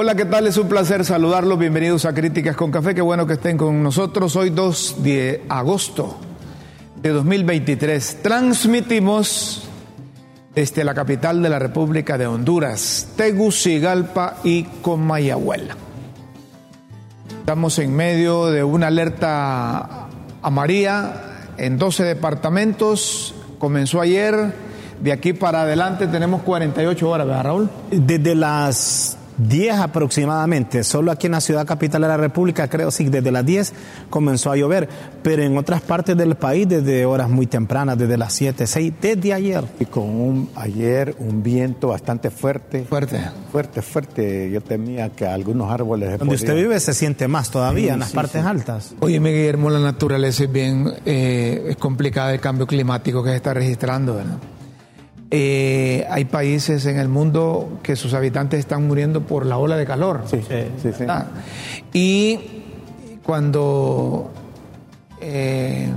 Hola, ¿qué tal? Es un placer saludarlos. Bienvenidos a Críticas con Café. Qué bueno que estén con nosotros. Hoy 2 de agosto de 2023. Transmitimos desde la capital de la República de Honduras, Tegucigalpa y Comayagüela. Estamos en medio de una alerta amarilla en 12 departamentos. Comenzó ayer. De aquí para adelante tenemos 48 horas, ¿verdad, Raúl? Desde las 10 aproximadamente, solo aquí en la ciudad capital de la República, creo sí, desde las 10 comenzó a llover, pero en otras partes del país desde horas muy tempranas, desde las 7, 6, desde ayer. Y con un, ayer un viento bastante fuerte. Fuerte. Fuerte, fuerte. Yo temía que algunos árboles... Donde usted vive se siente más todavía, Sí, en las sí, partes sí. altas. Oye, Guillermo, la naturaleza es bien eh, es complicada el cambio climático que se está registrando, ¿verdad? Eh, hay países en el mundo que sus habitantes están muriendo por la ola de calor. Sí, sí, sí. ¿verdad? Y cuando eh,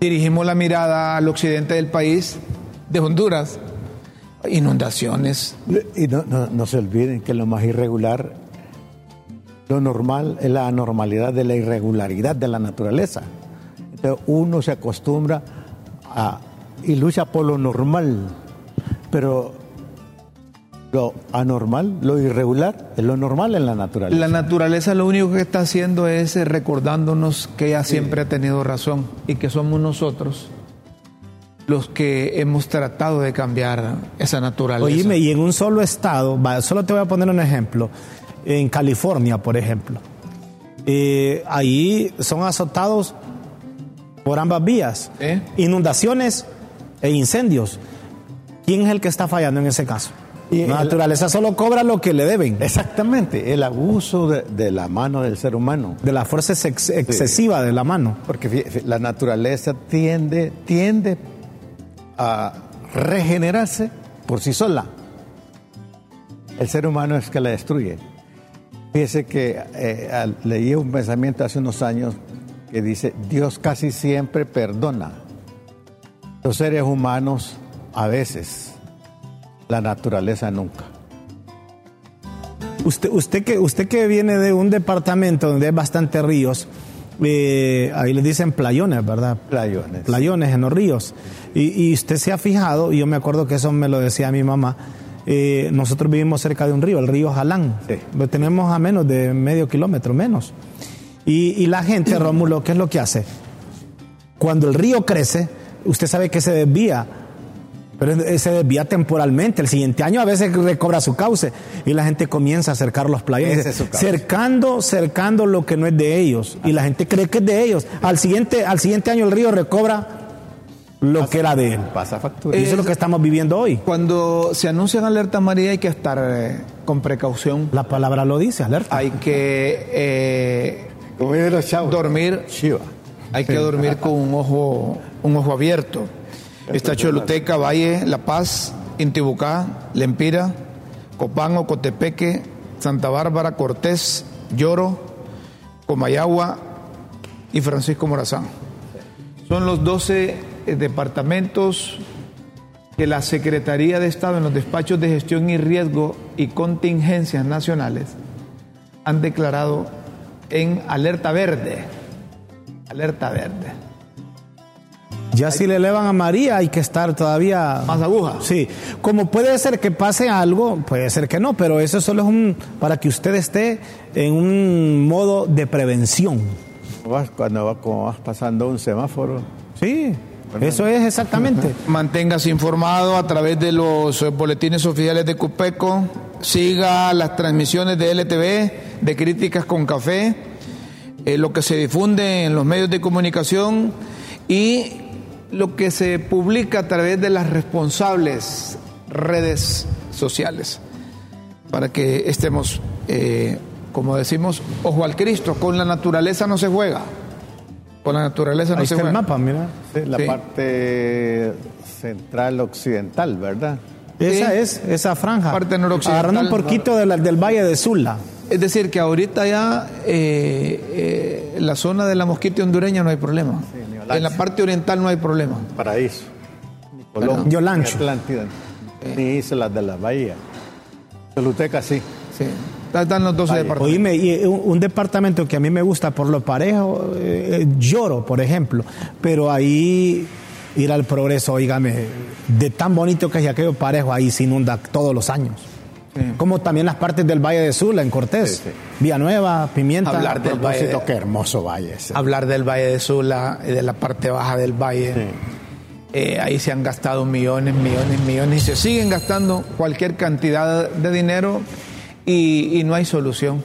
dirigimos la mirada al occidente del país, de Honduras, inundaciones, Y no, no- no se olviden que lo más irregular, lo normal es la anormalidad de la irregularidad de la naturaleza. Entonces uno se acostumbra a, y lucha por lo normal, pero lo anormal, lo irregular, es lo normal en la naturaleza. La naturaleza lo único que está haciendo es eh, recordándonos que ella siempre ha tenido razón y que somos nosotros los que hemos tratado de cambiar esa naturaleza. Oíme, y en un solo estado, solo te voy a poner un ejemplo, en California, por ejemplo, eh, ahí son azotados por ambas vías, ¿Eh? inundaciones e incendios. ¿Quién es el que está fallando en ese caso? Y la naturaleza solo cobra lo que le deben, Exactamente, el abuso de, de la mano del ser humano. de la fuerza ex- excesiva de la mano. Porque la naturaleza tiende, tiende a regenerarse por sí sola. El ser humano es que la destruye. Fíjese que eh, leí un pensamiento hace unos años que dice, Dios casi siempre perdona. Los seres humanos a veces, la naturaleza nunca. Usted, usted, que, usted que viene de un departamento donde hay bastantes ríos, eh, ahí le dicen playones, ¿verdad? Playones. Playones en los ríos. Y, y usted se ha fijado, y yo me acuerdo que eso me lo decía mi mamá, eh, nosotros vivimos cerca de un río, el río Jalán. Sí. Lo tenemos a menos de medio kilómetro, menos. Y, y la gente, Rómulo, ¿qué es lo que hace? Cuando el río crece, usted sabe que se desvía, pero se desvía temporalmente. El siguiente año a veces recobra su cauce y la gente comienza a cercar los playones. Es cercando, cercando lo que no es de ellos. Y la gente cree que es de ellos. Al siguiente, al siguiente año el río recobra lo que era de él. Pasa factura. Y eso es lo que estamos viviendo hoy. Cuando se anuncia alerta amarilla hay que estar eh, con precaución. La palabra lo dice, alerta. Hay que eh, Como dicen los chavos. dormir Chiva. Hay que dormir con un ojo, un ojo abierto. Está Choluteca, Valle, La Paz, Intibucá, Lempira, Copango, Cotepeque, Santa Bárbara, Cortés, Lloro, Comayagua y Francisco Morazán. Son los 12 eh, departamentos que la Secretaría de Estado en los despachos de gestión y riesgo y contingencias nacionales han declarado en alerta verde. Alerta verde. Ya si le elevan a María hay que estar todavía... Más aguja. Sí, como puede ser que pase algo, puede ser que no, pero eso solo es un para que usted esté en un modo de prevención. Vas- Cuando vas, como vas pasando un semáforo, Sí, eso es exactamente. Manténgase informado a través de los eh, boletines oficiales de Cupeco. Siga las transmisiones de LTV, de Críticas con Café, eh, lo que se difunde en los medios de comunicación y lo que se publica a través de las responsables redes sociales, para que estemos, eh, como decimos, ojo al Cristo, con la naturaleza no se juega. Con la naturaleza no Ahí se está el juega. mapa, mira. Sí, la Sí. parte central occidental, ¿verdad? Esa Sí. es, esa franja. Parte noroccidental. Agarrando un poquito de la- del Valle de Sula. Es decir, que ahorita ya eh, eh, la zona de la mosquita hondureña no hay problema. ni En la parte oriental no hay problema. Paraíso. Ni Colón. Yolancho. Ni Atlántida. Ni Islas de la Bahía. Choluteca sí. Sí. Están los 12 Ahí. departamentos. Oíme, y un, un departamento que a mí me gusta por lo parejo, eh, eh, Lloro, por ejemplo, pero ahí ir al progreso, oígame, de tan bonito que es aquello parejo, ahí se inunda todos los años. Sí. Como también las partes del Valle de Sula, en Cortés, Sí, sí. Villanueva, Pimienta. Hablar del Valle de- qué hermoso valle ese. Hablar del Valle de Sula, y de la parte baja del valle. Eh, ahí se han gastado millones, millones, millones y se siguen gastando cualquier cantidad de dinero y, y no hay solución.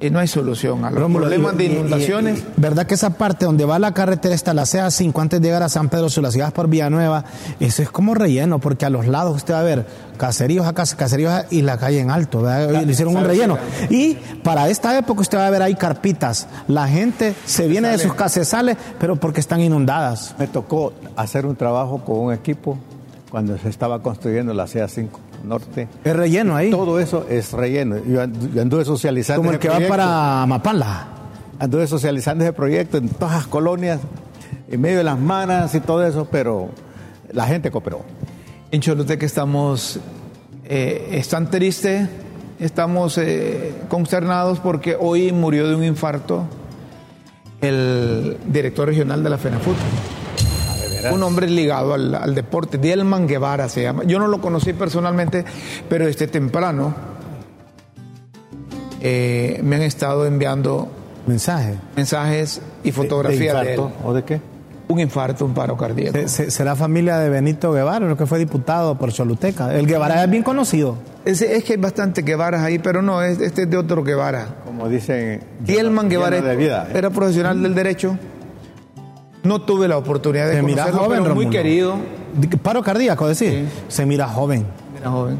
Y no hay solución a los Rómulo, problemas y- de y- y- inundaciones. y- ¿Verdad que esa parte donde va la carretera está la CA5 antes de llegar a San Pedro Sula, si vas por Villanueva, eso es como relleno, porque a los lados usted va a ver caseríos acá, caseríos acá, y la calle en alto, ¿verdad? le hicieron un relleno. Y para esta época usted va a ver ahí carpitas. La gente se viene de sus casas, sale, pero porque están inundadas. Me tocó hacer un trabajo con un equipo cuando se estaba construyendo la CA5 Norte. Es relleno ahí, Todo eso es relleno. Yo, andu- yo anduve socializando como el que va para Mapala. Anduve socializando ese proyecto en todas las colonias, en medio de las manas y todo eso, pero la gente cooperó. En Choluteca estamos, eh, están tristes, estamos eh, consternados porque hoy murió de un infarto el director regional de la FENAFUT. Un hombre ligado al, al deporte, Dielman Guevara se llama. Yo no lo conocí personalmente, pero este temprano eh, me han estado enviando Mensaje. mensajes y fotografías de, él. infarto o de qué? Un infarto, un paro cardíaco. Se- se- ¿Será familia de Benito Guevara, lo que fue diputado por Choluteca? El Guevara es bien conocido. Es, es que hay bastante Guevaras ahí, pero no, es- este es de otro Guevara. Como dicen. Dielman Guevara de vida. ¿eh? era profesional del derecho. No tuve la oportunidad de Se mira conocerlo, joven, pero muy Rómulo. querido. Paro cardíaco, decir. Sí. Se mira joven. Era joven.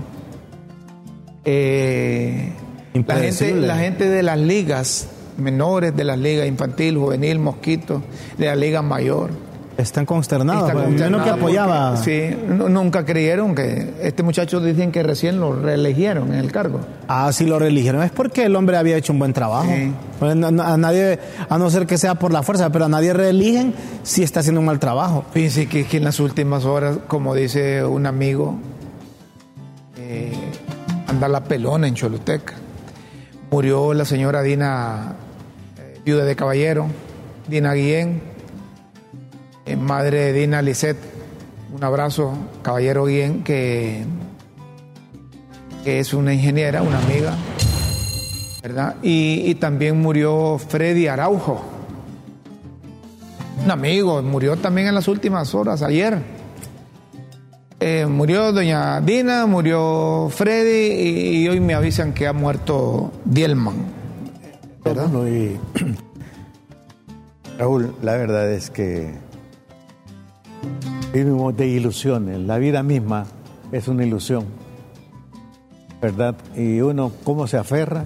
Eh, la, gente, la gente de las ligas menores, de las ligas infantil, juvenil, mosquito, de la liga mayor. Están consternados. está pues, menos que apoyaba. porque, sí, nu- nunca creyeron que este muchacho dicen que recién lo reelegieron en el cargo. Ah, si lo religieron es porque el hombre había hecho un buen trabajo. Sí. Pues, a nadie, a no ser que sea por la fuerza, pero a nadie reeligen si está haciendo un mal trabajo. Fíjense que, que en las últimas horas, como dice un amigo, eh, anda la pelona en Choluteca. Murió la señora Dina, eh, viuda de caballero, Dina Guillén, madre de Dina Lisset. Un abrazo, caballero Guillén, que, es una ingeniera, una amiga, ¿verdad? Y, también murió Freddy Araujo. Un amigo, murió también en las últimas horas, ayer. Eh, murió doña Dina, murió Freddy y, hoy me avisan que ha muerto Dielman. ¿Verdad? Raúl, la verdad es que vivimos de ilusiones. La vida misma es una ilusión, ¿verdad? Y uno, ¿cómo se aferra?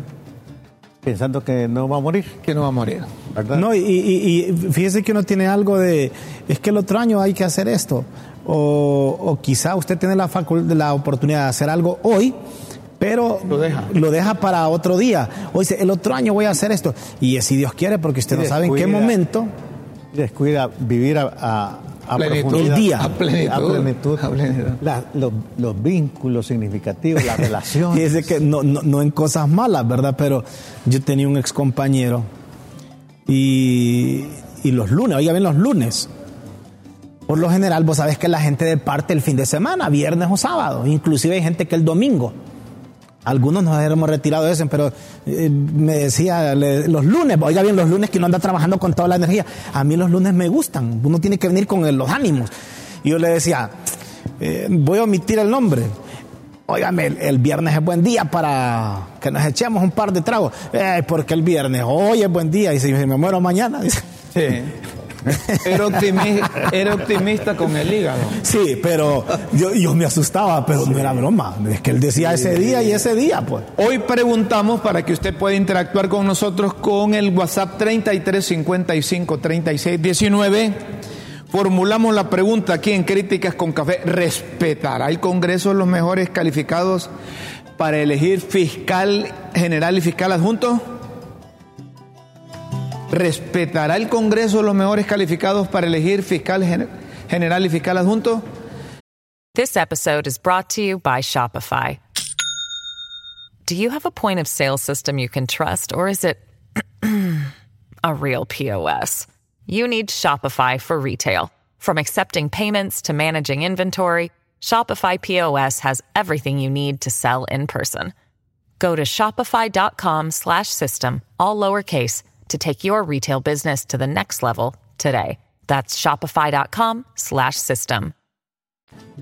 Pensando que no va a morir, Que no va a morir. ¿verdad? No, y, y- y fíjese que uno tiene algo de, es que el otro año hay que hacer esto. O, o quizá usted tiene la, facul- la oportunidad de hacer algo hoy, pero Lo deja. lo deja para otro día. O dice, el otro año voy a hacer esto. Y es si Dios quiere, porque usted Y no sabe en qué momento. Descuida vivir a, a, a Plenitud. profundidad. El día. A plenitud. A plenitud. A plenitud. La- los, los vínculos significativos, las relaciones. Fíjese que no, no, no en cosas malas, ¿verdad? Pero yo tenía un ex compañero y, y los lunes, oiga bien, los lunes. Por lo general, vos sabés que la gente departe el fin de semana, viernes o sábado. Inclusive hay gente que el domingo. Algunos nos hemos retirado de eso, pero eh, me decía los lunes, oiga bien, los lunes que uno anda trabajando con toda la energía. A mí los lunes me gustan, uno tiene que venir con los ánimos. Y yo le decía, eh, voy a omitir el nombre. Óigame, el, el viernes es buen día para que nos echemos un par de tragos. Eh, porque el viernes, hoy es buen día. Y si me muero mañana, dice. Sí. Era optimista, era optimista con el hígado. Sí, pero yo, yo me asustaba, pero no era broma. Es que él decía ese día y ese día, pues. Hoy preguntamos para que usted pueda interactuar con nosotros con el WhatsApp 3355 3619. Formulamos la pregunta aquí en Críticas con Café. ¿Respetará el Congreso los mejores calificados para elegir fiscal general y fiscal adjunto? ¿Respetará el Congreso los mejores calificados para elegir fiscal gen- y fiscal adjunto? This episode is brought to you by Shopify. Do you have a point of sale system you can trust, or is it a real POS? You need Shopify for retail. From accepting payments to managing inventory, Shopify POS has everything you need to sell in person. Go to shopify.com slash system, all lowercase, to take your retail business to the next level today. That's shopify.com slash system.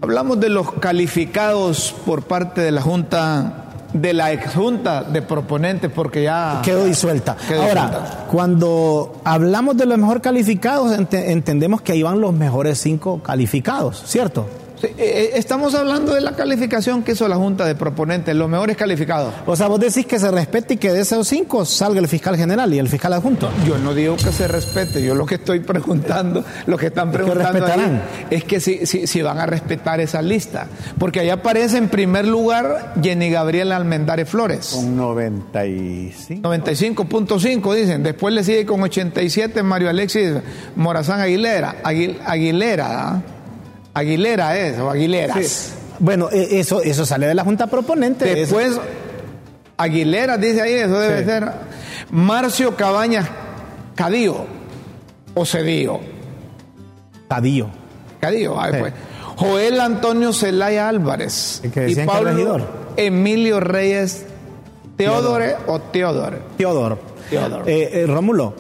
Hablamos de los calificados por parte de la Junta, de la exjunta de proponentes, porque ya Quedó disuelta. Quedó Ahora, disuelta. cuando hablamos de los mejor calificados, ente- entendemos que ahí van los mejores cinco calificados, ¿cierto? Eh, eh, estamos hablando de la calificación que hizo la Junta de Proponentes, los mejores calificados. O sea, vos decís que se respete y que de esos cinco salga el fiscal general y el fiscal adjunto. Yo no digo que se respete, yo lo que estoy preguntando, lo que están preguntando ahí respetarán. es que si, si, si van a respetar esa lista. Porque ahí aparece en primer lugar Jenny Gabriela Almendares Flores. Con 95. 95.5 dicen, después le sigue con 87 Mario Alexis Morazán Aguilera, Aguil- Aguilera, ¿ah? Aguilera es, o Aguileras. Bueno, e- eso, eso sale de la junta proponente. eso- Después, Aguilera dice ahí, eso debe Sí. ser. Marcio Cabañas Cadío, o Cedío, Tadillo. Cadío, ahí Sí. pues. Joel Antonio Celaya Álvarez que y que Pablo. Emilio Reyes Teodore o Teodore. Teodoro. Teodoro. Eh, eh, Rómulo,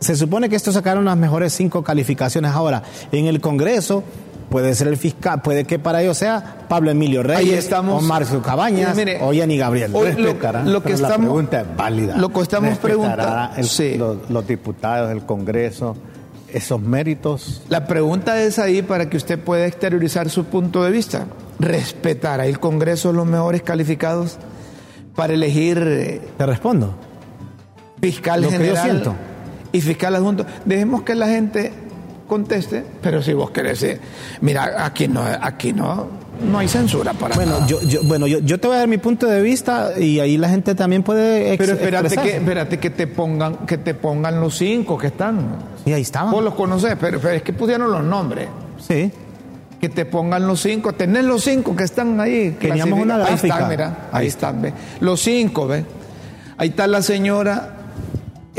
se supone que estos sacaron las mejores cinco calificaciones ahora. En el Congreso puede ser el fiscal, puede que para ellos sea Pablo Emilio Reyes, Ahí estamos. o Marcio Cabañas, Mire, o Yanni Gabriel. hoy- lo- que pero la estamos- pregunta es válida. lo que estamos preguntando- sí. los, los diputados del Congreso, esos méritos. La pregunta es ahí para que usted pueda exteriorizar su punto de vista. ¿Respetará el Congreso los mejores calificados para elegir eh, Te respondo. fiscal Lo que yo general siento. Y fiscal adjunto? Dejemos que la gente conteste, pero si vos querés, eh, mira, aquí no, aquí no, no hay censura para Bueno, nada. yo, yo, bueno yo, yo te voy a dar mi punto de vista y ahí la gente también puede ex- pero espérate que, espérate que te pongan, que te pongan los cinco que están. Y ahí estaban. Vos los conocés, pero, pero es que pusieron los nombres. Sí. que te pongan los cinco, tenés los cinco que están ahí. Teníamos una Ahí gráfica. están, mira, ahí Ahí están, ve. Los cinco, ve. Ahí está la señora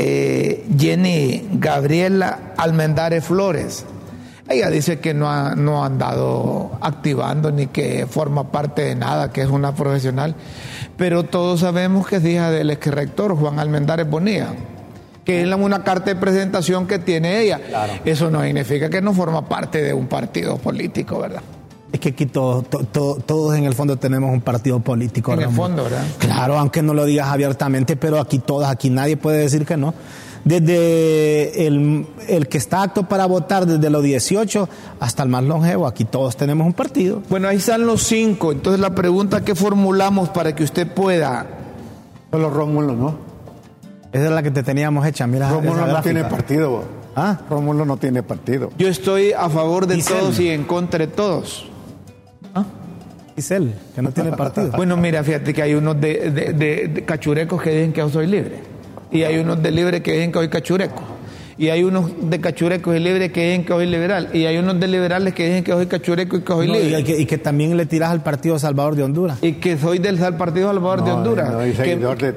eh, Jenny Gabriela Almendares Flores. Ella dice que no ha, no ha andado activando ni que forma parte de nada, que es una profesional. Pero todos sabemos que es hija del ex rector Juan Almendares Bonilla, que es una carta de presentación que tiene ella. Eso no significa que no forma parte de un partido político, ¿verdad? Es que aquí todos, to- to- todos en el fondo tenemos un partido político. En el fondo, ¿verdad? Claro, aunque no lo digas abiertamente, pero aquí todos, aquí nadie puede decir que no. Desde el, el que está apto para votar desde los 18 hasta el más longevo, aquí todos tenemos un partido. Bueno, ahí están los cinco. Entonces la pregunta que formulamos para que usted pueda... Solo Rómulo, ¿no? Esa es la que te teníamos hecha, mira. Rómulo no tiene partido. Ah. Rómulo no tiene partido. Yo estoy a favor de todos y en contra de todos. Que no tiene partido. Bueno, mira, fíjate que hay unos de- de cachurecos que dicen que yo soy libre. Y hay unos de libre que dicen que soy cachureco. Y hay unos de cachurecos y libres que dicen que soy liberal. Y hay unos de liberales que dicen que soy cachureco y que soy No, y, libre. que, y que también le tiras al partido Salvador de Honduras. Y que soy del Partido Salvador de Honduras. no, y que- seguidor de,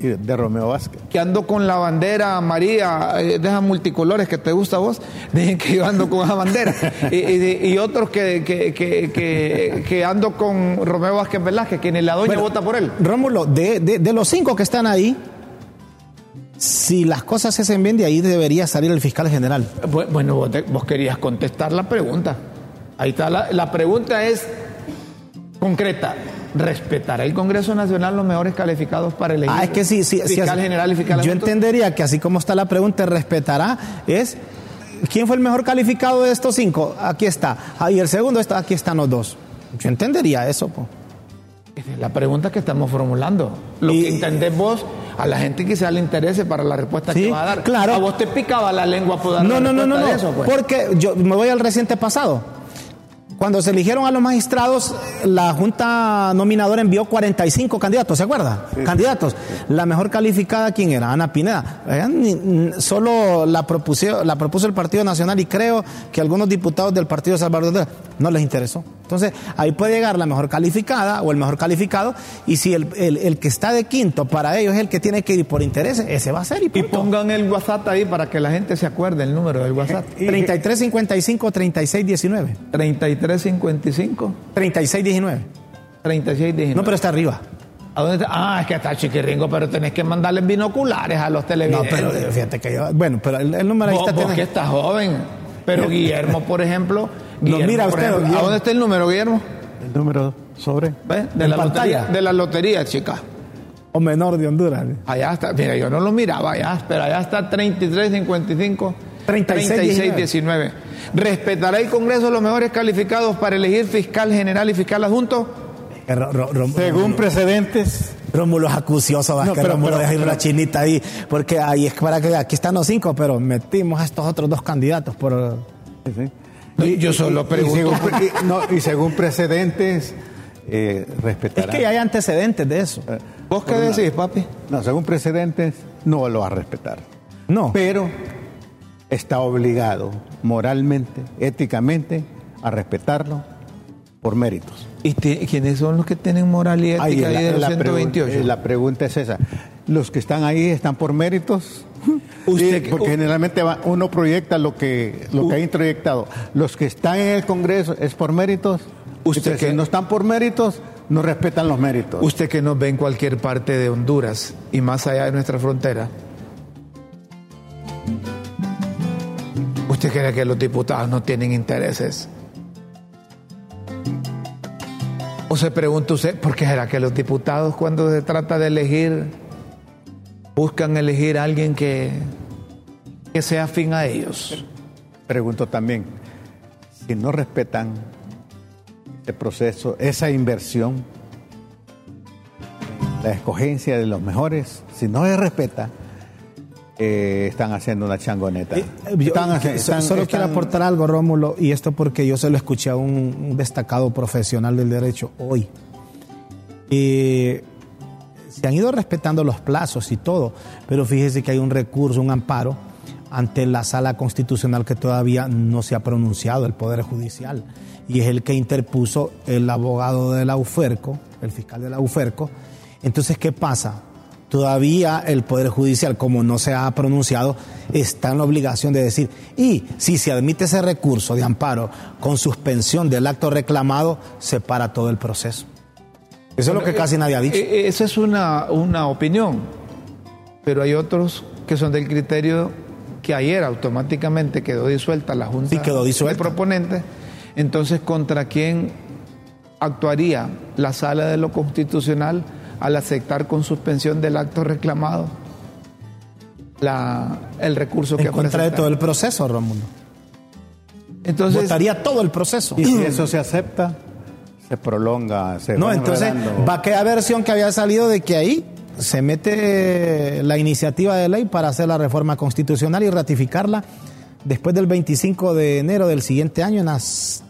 y de Romeo Vázquez. que ando con la bandera amarilla, eh, de esas multicolores que te gusta a vos, dicen que yo ando con esa bandera. y, y- y otros que, que, que, que, que ando con Romeo Vázquez Velázquez, que ni la doña Bueno, vota por él. Rómulo, de, de- de los cinco que están ahí, si las cosas se hacen bien, de ahí debería salir el fiscal general. Bu- Bueno, vos, te- vos querías contestar la pregunta. Ahí está, la, la pregunta es concreta. ¿respetará el Congreso Nacional los mejores calificados para elegir Ah, es que sí, sí, sí, fiscal así- general y fiscal Yo entendería que así como está la pregunta, respetará, es ¿quién fue el mejor calificado de estos cinco? Aquí está. Ah, y el segundo está, aquí están los dos. Yo entendería eso, po. Esa es la pregunta que estamos formulando. Lo Y- que entendés vos, a la gente quizá le interese para la respuesta Sí, que va a dar. claro. A vos te picaba la lengua por dar No, la no, no, no, no. eso, pues. Porque yo me voy al reciente pasado. Cuando se eligieron a los magistrados, la Junta Nominadora envió 45 candidatos, ¿se acuerda? Candidatos. La mejor calificada, ¿quién era? Ana Pineda. Solo la, propuso, la propuso el Partido Nacional y creo que algunos diputados del Partido Salvador no les interesó. Entonces, ahí puede llegar la mejor calificada o el mejor calificado y si el, el- el que está de quinto para ellos es el que tiene que ir por intereses, ese va a ser y Y pongan el WhatsApp ahí para que la gente se acuerde el número del WhatsApp. 3355 3619. 3355 3619. 3619. No, pero está arriba. ¿A dónde está? Ah, es que está chiquiringo, pero tenés que mandarles binoculares a los No, televidentes. pero eh, fíjate que yo. Bueno, pero el, el número ahí está. vos que estás joven. Pero Guillermo, por ejemplo. Guillermo, mira usted, ejemplo, ¿A dónde está el número, Guillermo? El número sobre. De la pantalla. lotería. De la lotería, chica. O menor de Honduras. Allá está, mira, yo no lo miraba allá, pero allá está 33, 55, 36, 19. ¿Respetará el Congreso los mejores calificados para elegir fiscal general y fiscal adjunto? Eh, Ro- Ro- Ro- Según precedentes, Rómulo es acucioso, va, No, que pero- Rómulo pero- deja ir pero- la chinita ahí, porque ahí es para que aquí están los cinco, pero metimos a estos otros dos candidatos por sí, sí. No, yo solo Y pregunto. según, pre- y- no, y según precedentes, eh, es respetará. que hay antecedentes de eso. Eh, ¿Vos qué decís, papi? No, según precedentes, no lo va a respetar. No. Pero está obligado moralmente, éticamente, a respetarlo por méritos. ¿Y quiénes son los que tienen moral y ética Ahí ahí de los la pregun- 128? eh, la pregunta es esa. ¿Los que están ahí están por méritos? Usted Sí, que- porque generalmente va- uno proyecta lo que, lo que ha introyectado. Los que están en el Congreso es por méritos. Usted Entonces, que- si no están por méritos, no respetan los méritos. Usted que nos ve en cualquier parte de Honduras y más allá de nuestra frontera, ¿usted cree que los diputados no tienen intereses? ¿O se pregunta usted, por qué será que los diputados cuando se trata de elegir, buscan elegir a alguien que, que sea afín a ellos? Pregunto también, si no respetan ese proceso, esa inversión, la escogencia de los mejores, si no se respeta, eh, están haciendo una changoneta. Eh, yo- Están haci- so- están- solo quiero aportar algo, Rómulo, y esto porque yo se lo escuché a un, un destacado profesional del derecho hoy. Eh, se han ido respetando los plazos y todo, pero fíjese que hay un recurso, un amparo ante la sala constitucional que todavía no se ha pronunciado, el Poder Judicial, y es el que interpuso el abogado de la UFERCO, el fiscal de la UFERCO. Entonces, ¿qué pasa? Todavía el Poder Judicial, como no se ha pronunciado, está en la obligación de decir, y si se admite ese recurso de amparo con suspensión del acto reclamado, se para todo el proceso. Eso es lo que casi nadie ha dicho. Eh, eh, Esa es una, una opinión, pero hay otros que son del criterio que ayer automáticamente quedó disuelta la Junta Sí, quedó disuelta. de proponentes. Entonces, ¿contra quién actuaría la Sala de lo Constitucional al aceptar con suspensión del acto reclamado la, el recurso que en contra de todo el proceso, Rómulo. Entonces, Votaría todo el proceso. Y si eso se acepta, se prolonga, se No, va entonces enredando. va a quedar versión que había salido de que ahí se mete la iniciativa de ley para hacer la reforma constitucional y ratificarla después del 25 de enero del siguiente año en la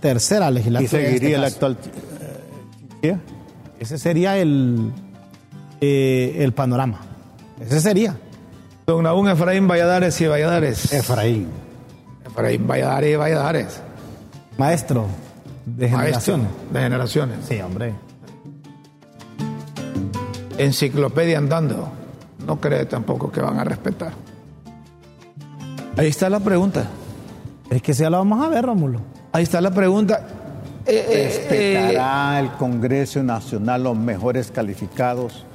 tercera y legislatura. este seguiría el caso. actual eh, Ese sería el, eh, el panorama. Ese sería. don Nahún Efraín Valladares y Valladares. Efraín. Efraín Valladares y Valladares. Maestro de Maestro generación. de generaciones. Sí, hombre. enciclopedia andando, no cree tampoco que van a respetar. Ahí está la pregunta. Es que ya lo vamos a ver, Rómulo. Ahí está la pregunta. Eh, ¿Respetará el Congreso Nacional los mejores calificados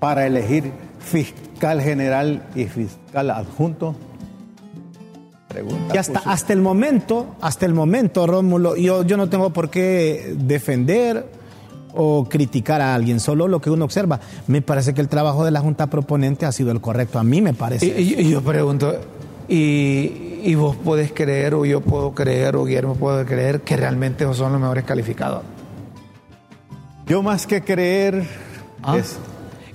para elegir fiscal general y fiscal adjunto? Pregunta. Y hasta, hasta el momento, hasta el momento, Rómulo, yo, yo no tengo por qué defender o criticar a alguien, solo lo que uno observa. Me parece que el trabajo de la Junta Proponente ha sido el correcto, a mí me parece. Y, y- y yo pregunto, ¿y, y vos podés creer, o yo puedo creer, o Guillermo puede creer que realmente esos son los mejores calificados? Yo más que creer ¿Ah? es,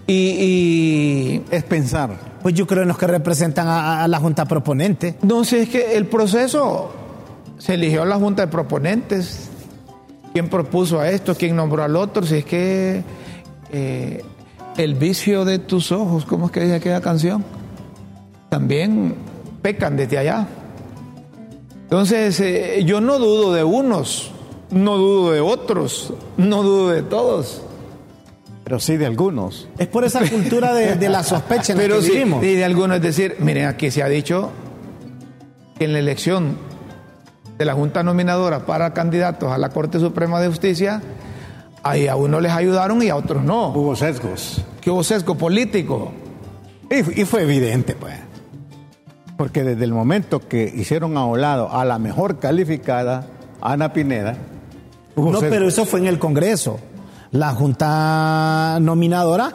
Y, y es pensar. Pues yo creo en los que representan a, a la Junta Proponente. no sé, es que el proceso se eligió a la Junta de Proponentes. ¿Quién propuso a esto? ¿Quién nombró al otro? Si es que eh, el vicio de tus ojos, ¿cómo es que dice aquella canción? También pecan desde allá. Entonces, eh, yo no dudo de unos, no dudo de otros, no dudo de todos. Pero sí de algunos. Es por esa cultura de, de la sospecha en la Pero que sí, vivimos. y de algunos es decir, miren, aquí se ha dicho que en la elección de la Junta Nominadora para candidatos a la Corte Suprema de Justicia, ahí a unos les ayudaron y a otros no. Hubo sesgos. Que hubo sesgo político. Y, y fue evidente, pues. Porque desde el momento que hicieron a un lado a la mejor calificada, Ana Pineda, hubo No, sesgos. pero eso fue en el Congreso. La Junta Nominadora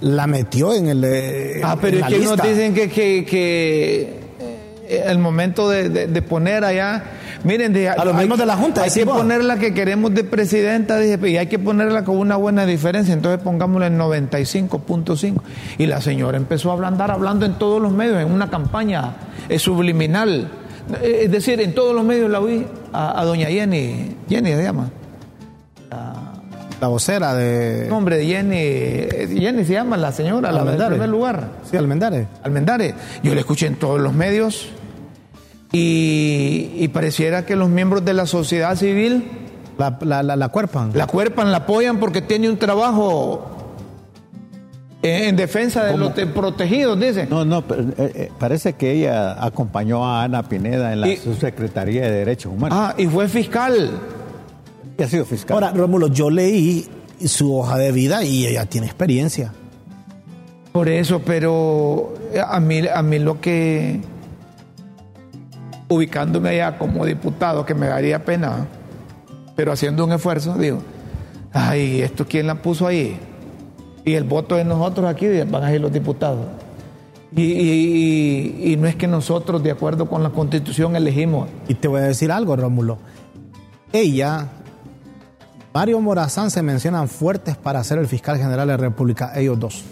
la metió en el. eh, Ah, pero en es la que nos dicen que, que, que, eh, el momento de, de- de poner allá, miren, de- A los mismos de la Junta, hay que vos. ponerla que queremos de presidenta, dije, y hay que ponerla con una buena diferencia, entonces pongámosla en 95.5. Y la señora empezó a andar hablando en todos los medios, en una campaña eh, subliminal. Eh, Es decir, en todos los medios la oí a, a doña Jenny, Jenny se llama. La vocera de. Nombre de Jenny, eh, Jenny se llama la señora, la del Almendares. primer lugar. Sí, Almendares. Almendares. Yo le escuché en todos los medios y, y pareciera que los miembros de la sociedad civil La, la, la, la cuerpan. la cuerpan, la apoyan porque tiene un trabajo en, en defensa de los de- protegidos, dice. No, no, pero, eh, eh, parece que ella acompañó a Ana Pineda en la Y- subsecretaría de Derechos Humanos. Ah, y fue fiscal. Y ha sido fiscal. Ahora, Rómulo, yo leí su hoja de vida y ella tiene experiencia. Por eso, pero a mí, a mí lo que, ubicándome allá como diputado, que me daría pena, pero haciendo un esfuerzo, digo, ay, ¿esto quién la puso ahí? Y el voto de nosotros aquí van a ser los diputados. Y, y- y- y no es que nosotros, de acuerdo con la constitución, elegimos. Y te voy a decir algo, Rómulo. Ella, Mario Morazán se mencionan fuertes para ser el fiscal general de la República, ellos dos.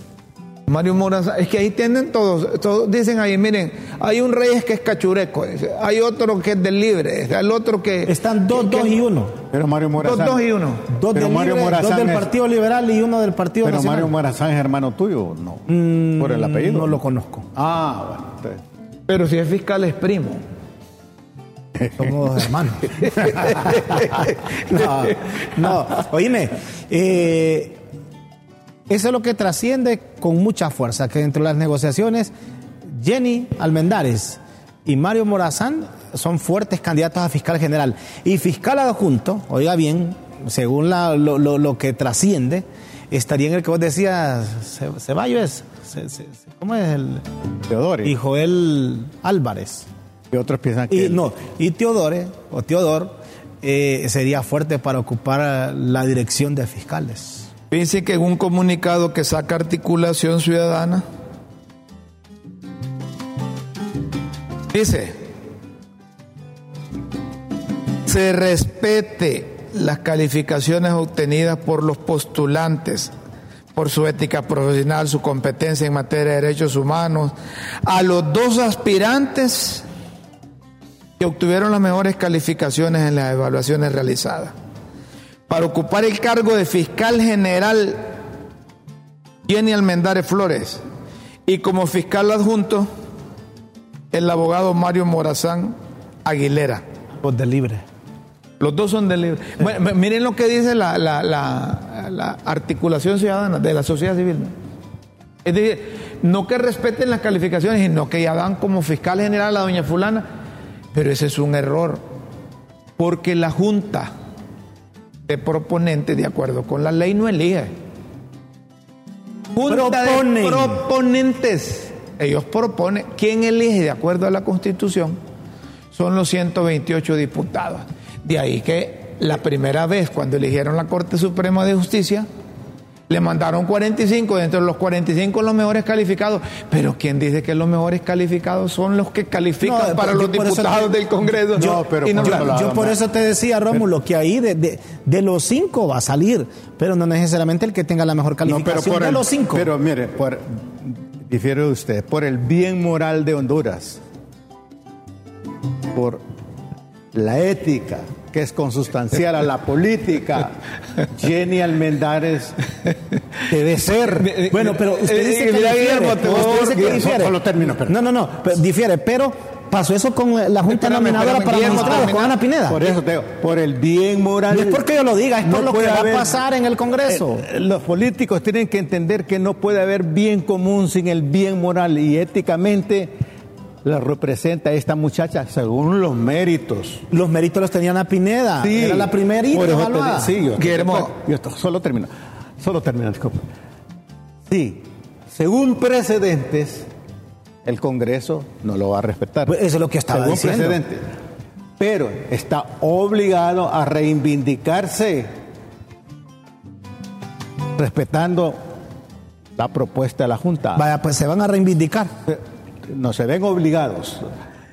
Mario Morazán, es que ahí tienen todos, todos dicen ahí, miren, hay un Reyes que es cachureco, hay otro que es del libre, el otro que... Están dos, que- dos y uno. pero Mario Dos, Morazán. dos y uno. Dos, Pero del, Mario Libre, dos Morazán del es- Partido Liberal y uno del Partido Pero Nacional. Mario Morazán es hermano tuyo, no. Por el apellido. Mm, No lo conozco. Ah, bueno. entonces, Pero si es fiscal es primo. Somos hermanos. no, no. Oíme, eh, eso es lo que trasciende con mucha fuerza, que dentro de las negociaciones, Jenny Almendares y Mario Morazán son fuertes candidatos a fiscal general. Y fiscal adjunto, oiga bien, según la- lo, lo- lo que trasciende, estaría en el que vos decías, Ce- Ceballos, Ce- Ce- ¿cómo es el? Teodori. Y Joel Álvarez. Y otros piensan que. Y, no, y Teodore, o Teodor, eh, sería fuerte para ocupar la dirección de fiscales. Fíjense que en un comunicado que saca Articulación Ciudadana, dice, se respete las calificaciones obtenidas por los postulantes por su ética profesional, su competencia en materia de derechos humanos, a los dos aspirantes que obtuvieron las mejores calificaciones en las evaluaciones realizadas. Para ocupar el cargo de fiscal general, Jenny Almendares Flores, y como fiscal adjunto, el abogado Mario Morazán Aguilera. Los de libre. Los dos son del libre. Bueno, miren lo que dice la, la- la- la articulación ciudadana de la sociedad civil. Es decir, no que respeten las calificaciones, sino que ya dan como fiscal general a doña fulana. Pero ese es un error. Porque la Junta de proponentes, de acuerdo con la ley, no elige. Junta Proponen. de proponentes. Ellos proponen. ¿Quién elige de acuerdo a la Constitución? Son los 128 diputados. De ahí que la primera vez cuando eligieron la Corte Suprema de Justicia, le mandaron 45, dentro de los 45 los mejores calificados. Pero ¿quién dice que los mejores calificados son los que califican No, para yo los diputados te- del Congreso? No, pero Y no- por Yo, yo por eso te decía, Rómulo, que ahí de, de- de los cinco va a salir, pero no necesariamente el que tenga la mejor No, calificación pero por de el, los cinco. Pero mire, por, difiere de usted, por el bien moral de Honduras, por la ética que es consustancial a la política, Jenny Almendares debe ser. Bueno, pero usted Eh, dice eh, que mira, difiere. Guillermo, Usted dice que. No, no, no, difiere, pero pasó eso con la Junta Espérame, Nominadora espérame, para Guillermo, magistrados, con. Ana Pineda. Por eso te digo, por el bien moral. No es porque yo lo diga, es por lo que va a pasar en el Congreso. Eh, Los políticos tienen que entender que no puede haber bien común sin el bien moral y éticamente la representa esta muchacha según los méritos. Los méritos los tenía Ana Pineda. Sí, Era la primerita por eso te evaluada. sí, yo, Guillermo. yo solo termino. Solo termino, disculpe. Sí, según precedentes, el Congreso no lo va a respetar. Pues eso es lo que estaba según diciendo. precedentes. Pero está obligado a reivindicarse respetando la propuesta de la Junta. Vaya, pues se van a reivindicar. No se ven obligados,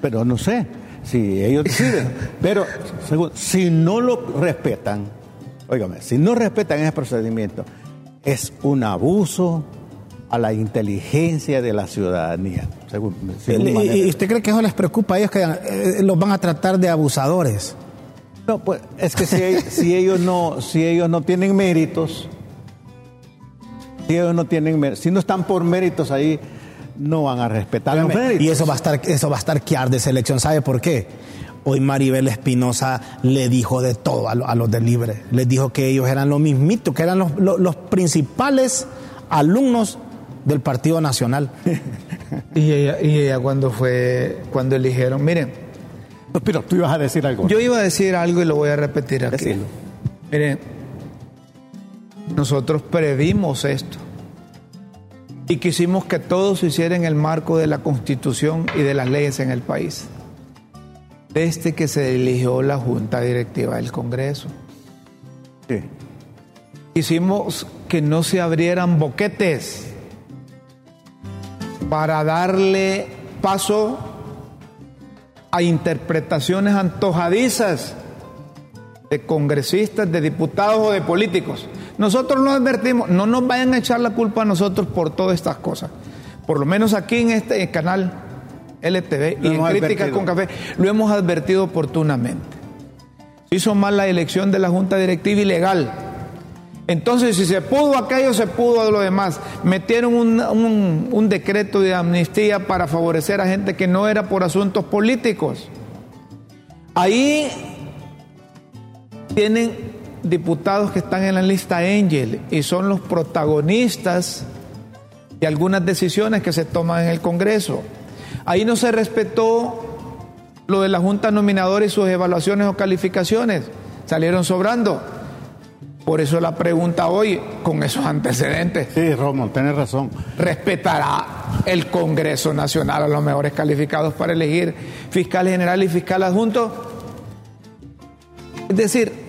pero no sé si ellos deciden. Pero según- si no lo respetan, óigame, si no respetan ese procedimiento, es un abuso a la inteligencia de la ciudadanía. Según, según ¿Y, manera. usted cree que eso les preocupa a ellos que eh, los van a tratar de abusadores? No, pues es que si, si ellos no, si ellos no tienen méritos, si ellos no tienen méritos, si no están por méritos ahí, no van a respetar los méritos. Y eso va a estar, eso va a estar que de selección. ¿Sabe por qué? Hoy Maribel Espinosa le dijo de todo a, lo- a los del Libre. Les dijo que ellos eran lo mismito, que eran los, los- los principales alumnos del Partido Nacional. Y ella, y ella cuando fue, cuando eligieron, miren, Pero tú ibas a decir algo. yo iba a decir algo y lo voy a repetir aquí. Decilo. Miren, nosotros previmos esto y quisimos que todo se hiciera en el marco de la Constitución y de las leyes en el país. Desde que se eligió la Junta Directiva del Congreso. Sí. Quisimos que no se abrieran boquetes para darle paso a interpretaciones antojadizas de congresistas, de diputados o de políticos. Nosotros lo advertimos, no nos vayan a echar la culpa a nosotros por todas estas cosas. Por lo menos aquí en este canal LTV Lo y en Críticas con Café lo hemos advertido oportunamente. Se hizo mal la elección de la Junta Directiva ilegal. Entonces, si se pudo aquello, se pudo lo demás. Metieron un, un- un decreto de amnistía para favorecer a gente que no era por asuntos políticos. Ahí tienen diputados que están en la lista Angel y son los protagonistas de algunas decisiones que se toman en el Congreso. Ahí no se respetó lo de la Junta Nominadora y sus evaluaciones o calificaciones. Salieron sobrando. Por eso la pregunta hoy, con esos antecedentes, Sí, Romo, tienes razón. ¿respetará el Congreso Nacional a los mejores calificados para elegir fiscal general y fiscal adjunto? Es decir,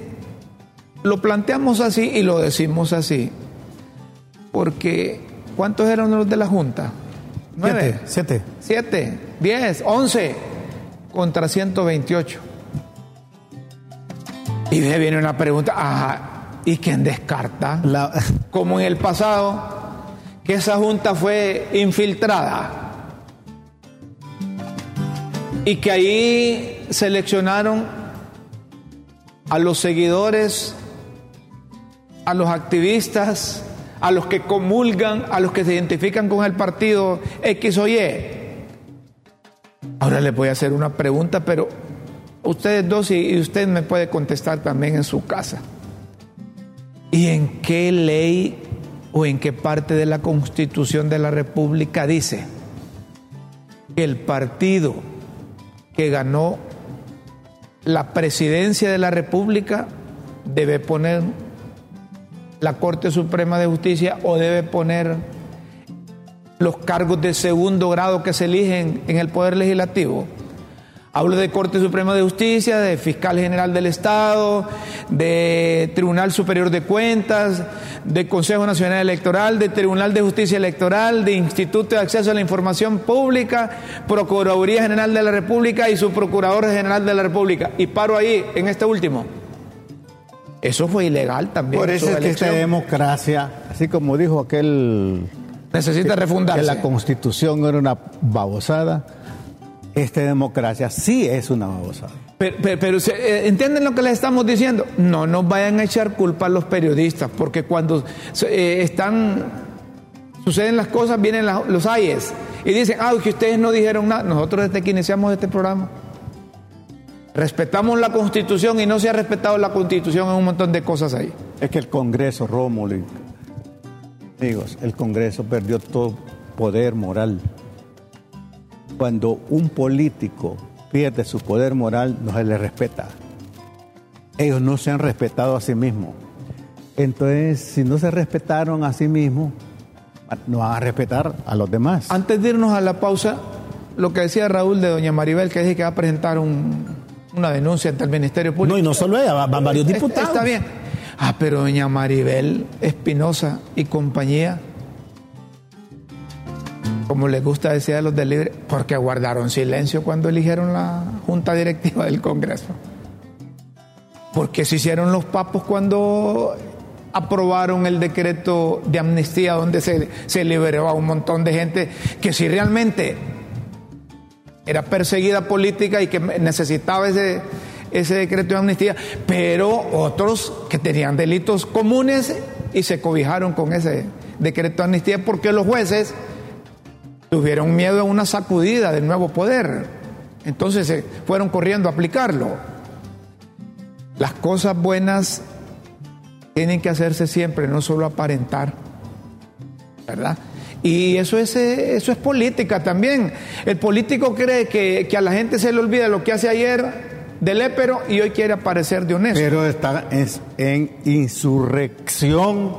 lo planteamos así y lo decimos así, porque ¿cuántos eran los de la Junta? ¿Nueve? Siete. siete. Diez, once contra 128. Y ahí viene una pregunta, ajá, ¿y quién descarta? La- Como en el pasado, que esa junta fue infiltrada y que ahí seleccionaron a los seguidores, a los activistas, a los que comulgan, a los que se identifican con el partido X o Y. Ahora le voy a hacer una pregunta, pero ustedes dos y usted me puede contestar también en su casa. ¿Y en qué ley o en qué parte de la Constitución de la República dice que el partido que ganó la presidencia de la República debe poner la Corte Suprema de Justicia o debe poner los cargos de segundo grado que se eligen en el Poder Legislativo? Hablo de Corte Suprema de Justicia, de Fiscal General del Estado, de Tribunal Superior de Cuentas, de Consejo Nacional Electoral, de Tribunal de Justicia Electoral, de Instituto de Acceso a la Información Pública, Procuraduría General de la República y su Procurador General de la República. Y paro ahí en este último. Eso fue ilegal también. Por eso es que esta democracia, así como dijo aquel... Necesita refundarse. Que la constitución era una babosada esta democracia sí es una babosada. Pero, eh, ¿entienden lo que les estamos diciendo? No nos vayan a echar culpa a los periodistas, porque cuando eh, están, suceden las cosas, vienen los ayes y dicen, ah, que ustedes no dijeron nada. Nosotros desde que iniciamos este programa respetamos la constitución y no se ha respetado la constitución en un montón de cosas ahí. Es que el Congreso, Rómulo, amigos, el Congreso perdió todo poder moral. Cuando un político pierde su poder moral, no se le respeta. Ellos no se han respetado a sí mismos. Entonces, si no se respetaron a sí mismos, no van a respetar a los demás. Antes de irnos a la pausa, lo que decía Raúl de doña Maribel, que dice que va a presentar una denuncia ante el Ministerio Público. No, y no solo ella, van varios diputados. Está bien. Ah, pero doña Maribel Espinosa y compañía como les gusta decir a los del Libre, porque guardaron silencio cuando eligieron la junta directiva del Congreso. Porque se hicieron los papos cuando aprobaron el decreto de amnistía donde se, se liberó a un montón de gente que si realmente era perseguida política y que necesitaba ese, decreto de amnistía, pero otros que tenían delitos comunes y se cobijaron con ese decreto de amnistía porque los jueces tuvieron miedo a una sacudida del nuevo poder. Entonces se fueron corriendo a aplicarlo. Las cosas buenas tienen que hacerse siempre, no solo aparentar. ¿Verdad? Y eso es, eh, eso es política también. El político cree que, a la gente se le olvida lo que hace ayer del épero y hoy quiere aparecer de honesto. Pero está en insurrección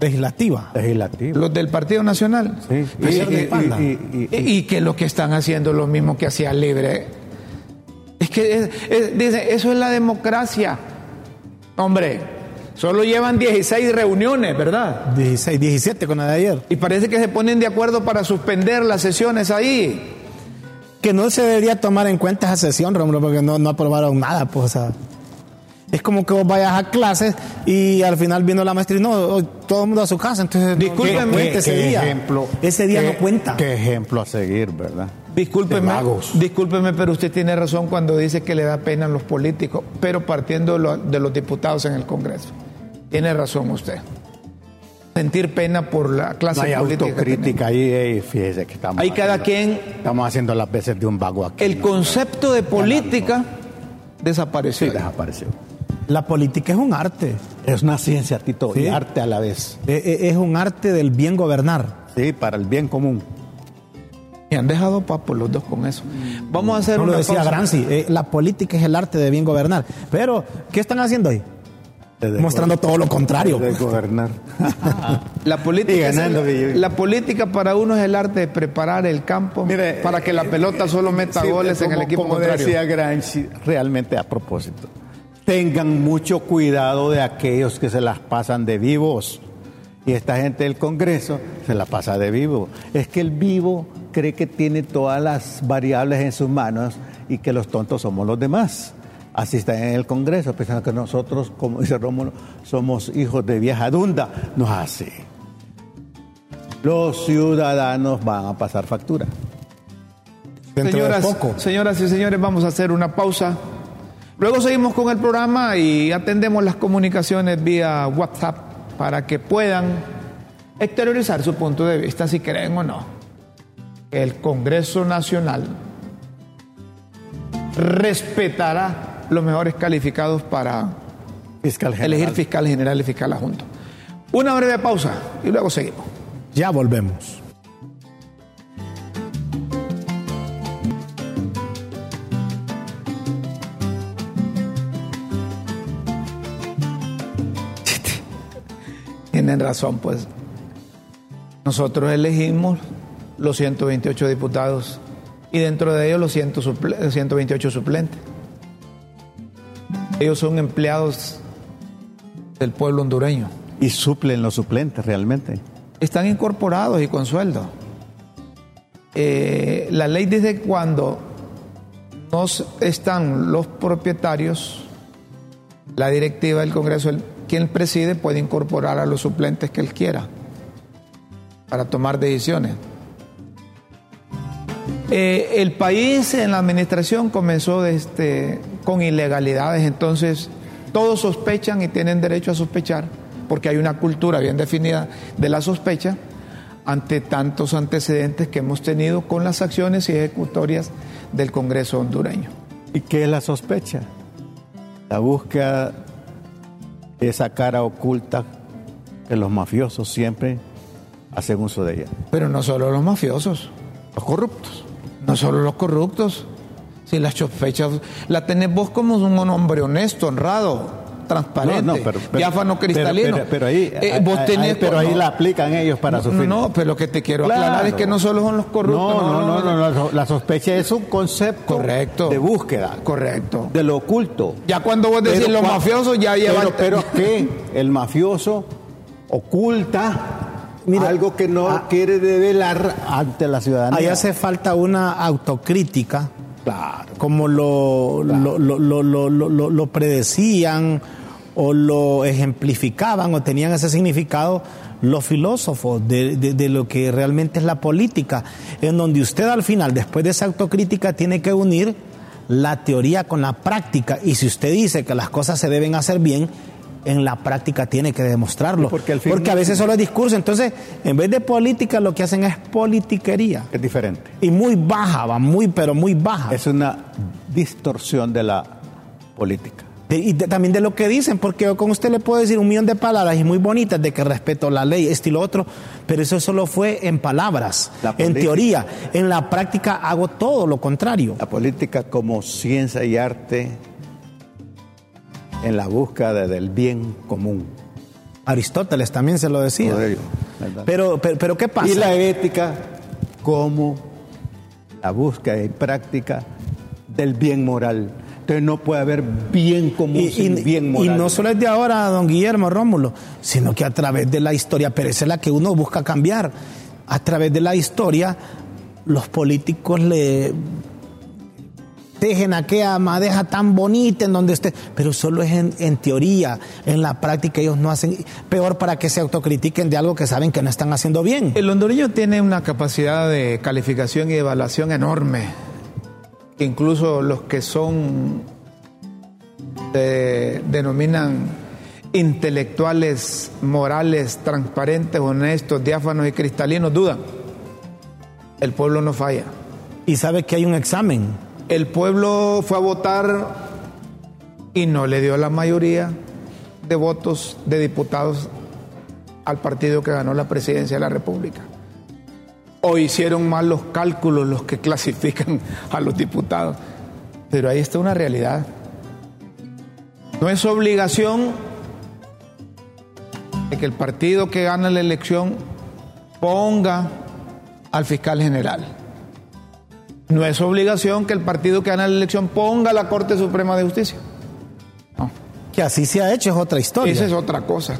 legislativa. Legislativa. Los del Partido Nacional. Sí. Y, que lo que están haciendo lo mismo que hacía Libre. Es que dice, eso es la democracia. Hombre, solo llevan 16 reuniones, ¿verdad? 16, 17 con la de ayer. Y parece que se ponen de acuerdo para suspender las sesiones ahí. Que no se debería tomar en cuenta esa sesión, Romulo, porque no, no aprobaron nada, pues, o sea. Es como que vos vayas a clases y al final viendo la maestría, no, todo el mundo a su casa, entonces discúlpeme ese día. Ejemplo, ese día no cuenta. Qué ejemplo a seguir, ¿verdad? Discúlpeme, discúlpeme, pero usted tiene razón cuando dice que le da pena a los políticos, pero partiendo de los diputados en el Congreso. Tiene razón usted. Sentir pena por la clase no hay política. autocrítica ahí, fíjese que estamos. Ahí cada quien. Estamos haciendo las veces de un vago aquí. El concepto de política desapareció. Sí, desapareció. La política es un arte. Es una ciencia, Tito, y arte a la vez. E, e, es un arte del bien gobernar. Sí, para el bien común. Y han dejado papos los dos con eso. Vamos a hacer no una lo decía Granzi, eh, la política es el arte de bien gobernar. Pero, ¿qué están haciendo ahí? Mostrando todo lo contrario. De gobernar. la, política la política para uno es el arte de preparar el campo para que la pelota solo meta goles en el equipo como contrario. decía Granzi, realmente a propósito tengan mucho cuidado de aquellos que se las pasan de vivos. Y esta gente del Congreso se la pasa de vivo. Es que el vivo cree que tiene todas las variables en sus manos y que los tontos somos los demás. Así está en el Congreso, pensando que nosotros, como dice Rómulo, somos hijos de vieja dunda. No es así. Los ciudadanos van a pasar factura. Señoras, señoras y señores, vamos a hacer una pausa. Luego seguimos con el programa y atendemos las comunicaciones vía WhatsApp para que puedan exteriorizar su punto de vista, si creen o no. El Congreso Nacional respetará los mejores calificados para elegir fiscal general y fiscal adjunto. Una breve pausa y luego seguimos. Ya volvemos. tienen razón, pues nosotros elegimos los 128 diputados y dentro de ellos los 100 suple- 128 suplentes. Ellos son empleados del pueblo hondureño. Y suplen los suplentes realmente. Están incorporados y con sueldo. Eh, la ley dice cuando no están los propietarios, la directiva del Congreso, el- quien preside puede incorporar a los suplentes que él quiera para tomar decisiones. Eh, el país en la administración comenzó este, con ilegalidades, entonces todos sospechan y tienen derecho a sospechar, porque hay una cultura bien definida de la sospecha ante tantos antecedentes que hemos tenido con las acciones y ejecutorias del Congreso hondureño. ¿Y qué es la sospecha? La búsqueda de esa cara oculta que los mafiosos siempre hacen uso de ella. Pero no solo los mafiosos, Los corruptos. no solo los corruptos. Si las sospechas la tenés vos como un hombre honesto, honrado, transparente, No, no, pero- pero- diáfano cristalino. pero- pero ahí- Eh, vos tenés- ahí- pero ahí no, la aplican ellos para su no, fin. No, pero lo que te quiero aclarar es que no solo son los corruptos. No, no, no, no, no, la sospecha es un concepto Correcto. de búsqueda, Correcto. de lo oculto. Ya cuando vos decís Pero los mafiosos, ya lleva Pero, el- pero que el mafioso oculta Mira, algo que no ah, quiere develar ante la ciudadanía. Ahí hace falta una autocrítica, Claro. como lo, lo, lo, lo, lo, lo- lo predecían o lo ejemplificaban o tenían ese significado los filósofos de, de- de lo que realmente es la política, en donde usted al final, después de esa autocrítica, tiene que unir la teoría con la práctica. Y si usted dice que las cosas se deben hacer bien, en la práctica tiene que demostrarlo. Porque a veces solo es discurso. Entonces, en vez de política, lo que hacen es politiquería. Es diferente. Y muy baja, va, muy, pero muy baja. Es una distorsión de la política. De- y de- también de lo que dicen, porque yo con usted le puedo decir un millón de palabras y muy bonitas de que respeto la ley, esto y lo otro, pero eso solo fue en palabras, La en teoría. En la práctica hago todo lo contrario. La política como ciencia y arte en la búsqueda del bien común. Aristóteles también se lo decía. Pero, pero, pero ¿qué pasa? Y la ética como la búsqueda y práctica del bien moral. Entonces no puede haber bien común Y, sin y- bien y moral. no solo es de ahora, don Guillermo Rómulo, sino que a través de la historia, pero esa es la que uno busca cambiar. A través de la historia, los políticos le dejen aquella madeja tan bonita en donde esté, pero solo es en, en teoría, en la práctica ellos no hacen, peor para que se autocritiquen de algo que saben que no están haciendo bien. El hondureño tiene una capacidad de calificación y evaluación enorme. Incluso los que son, se denominan intelectuales, morales, transparentes, honestos, diáfanos y cristalinos, dudan. El pueblo no falla. Y sabe que hay un examen. El pueblo fue a votar y no le dio la mayoría de votos de diputados al partido que ganó la presidencia de la República. O hicieron mal los cálculos los que clasifican a los diputados. Pero ahí está una realidad. No es obligación de que el partido que gana la elección ponga al fiscal general. No es obligación que el partido que gana la elección ponga a la Corte Suprema de Justicia. No. Que así se ha hecho es otra historia. Esa es otra cosa.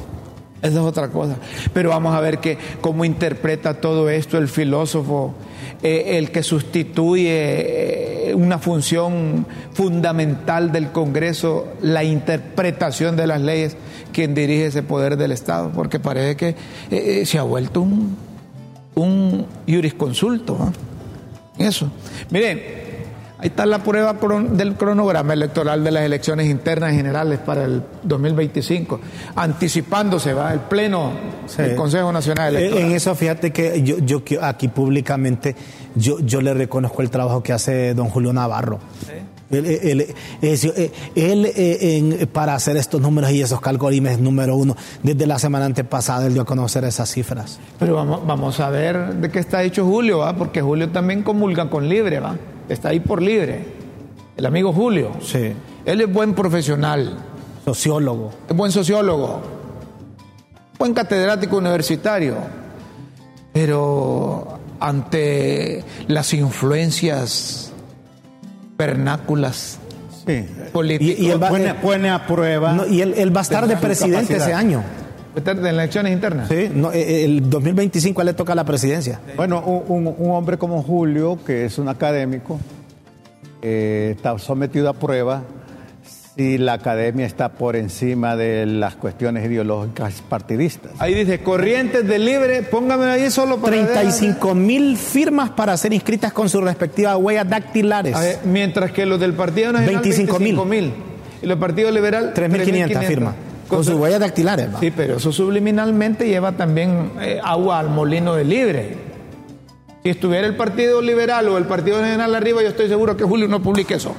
Esa es otra cosa. Pero vamos a ver que, cómo interpreta todo esto el filósofo, eh, el que sustituye eh, una función fundamental del Congreso, la interpretación de las leyes, quien dirige ese poder del Estado, porque parece que eh, se ha vuelto un, un jurisconsulto. Eso. Miren, ahí está la prueba del cronograma electoral de las elecciones internas generales para el 2025, anticipándose, va, el pleno Sí. del Consejo Nacional Eh, Electoral. En eso, fíjate que yo, yo aquí públicamente yo, yo le reconozco el trabajo que hace don Julio Navarro. Él, él- es- eh, él, eh, en- para hacer estos números y esos cálculos es número uno. Desde la semana antepasada él dio a conocer esas cifras. Pero vamos, vamos a ver de qué está hecho Julio, ¿va? porque Julio también comulga con libre, ¿va? está ahí por libre. El amigo Julio. Sí. Él es buen profesional, Sociólogo. es buen sociólogo, buen catedrático universitario, pero ante las influencias vernáculas Sí. políticas. Y- y el va- pone, pone a prueba. No, y él, él va a estar de presidente capacidad. ese año. de elecciones internas. Sí, no, eh, el 2025 a él le toca la presidencia. Bueno, un, un- un hombre como Julio, que es un académico, eh, está sometido a prueba si la academia está por encima de las cuestiones ideológicas partidistas. Ahí dice, corrientes de libre, póngame ahí solo para... 35 mil firmas para ser inscritas con sus respectivas huellas dactilares. A ver, mientras que los del Partido Nacional 25.000. mil y los Partido Liberal 3.500 firmas. Con sus huellas dactilares. va. Sí, pero eso subliminalmente lleva también eh, agua al molino de libre. Si estuviera el Partido Liberal o el Partido Nacional arriba, yo estoy seguro que Julio no publique eso.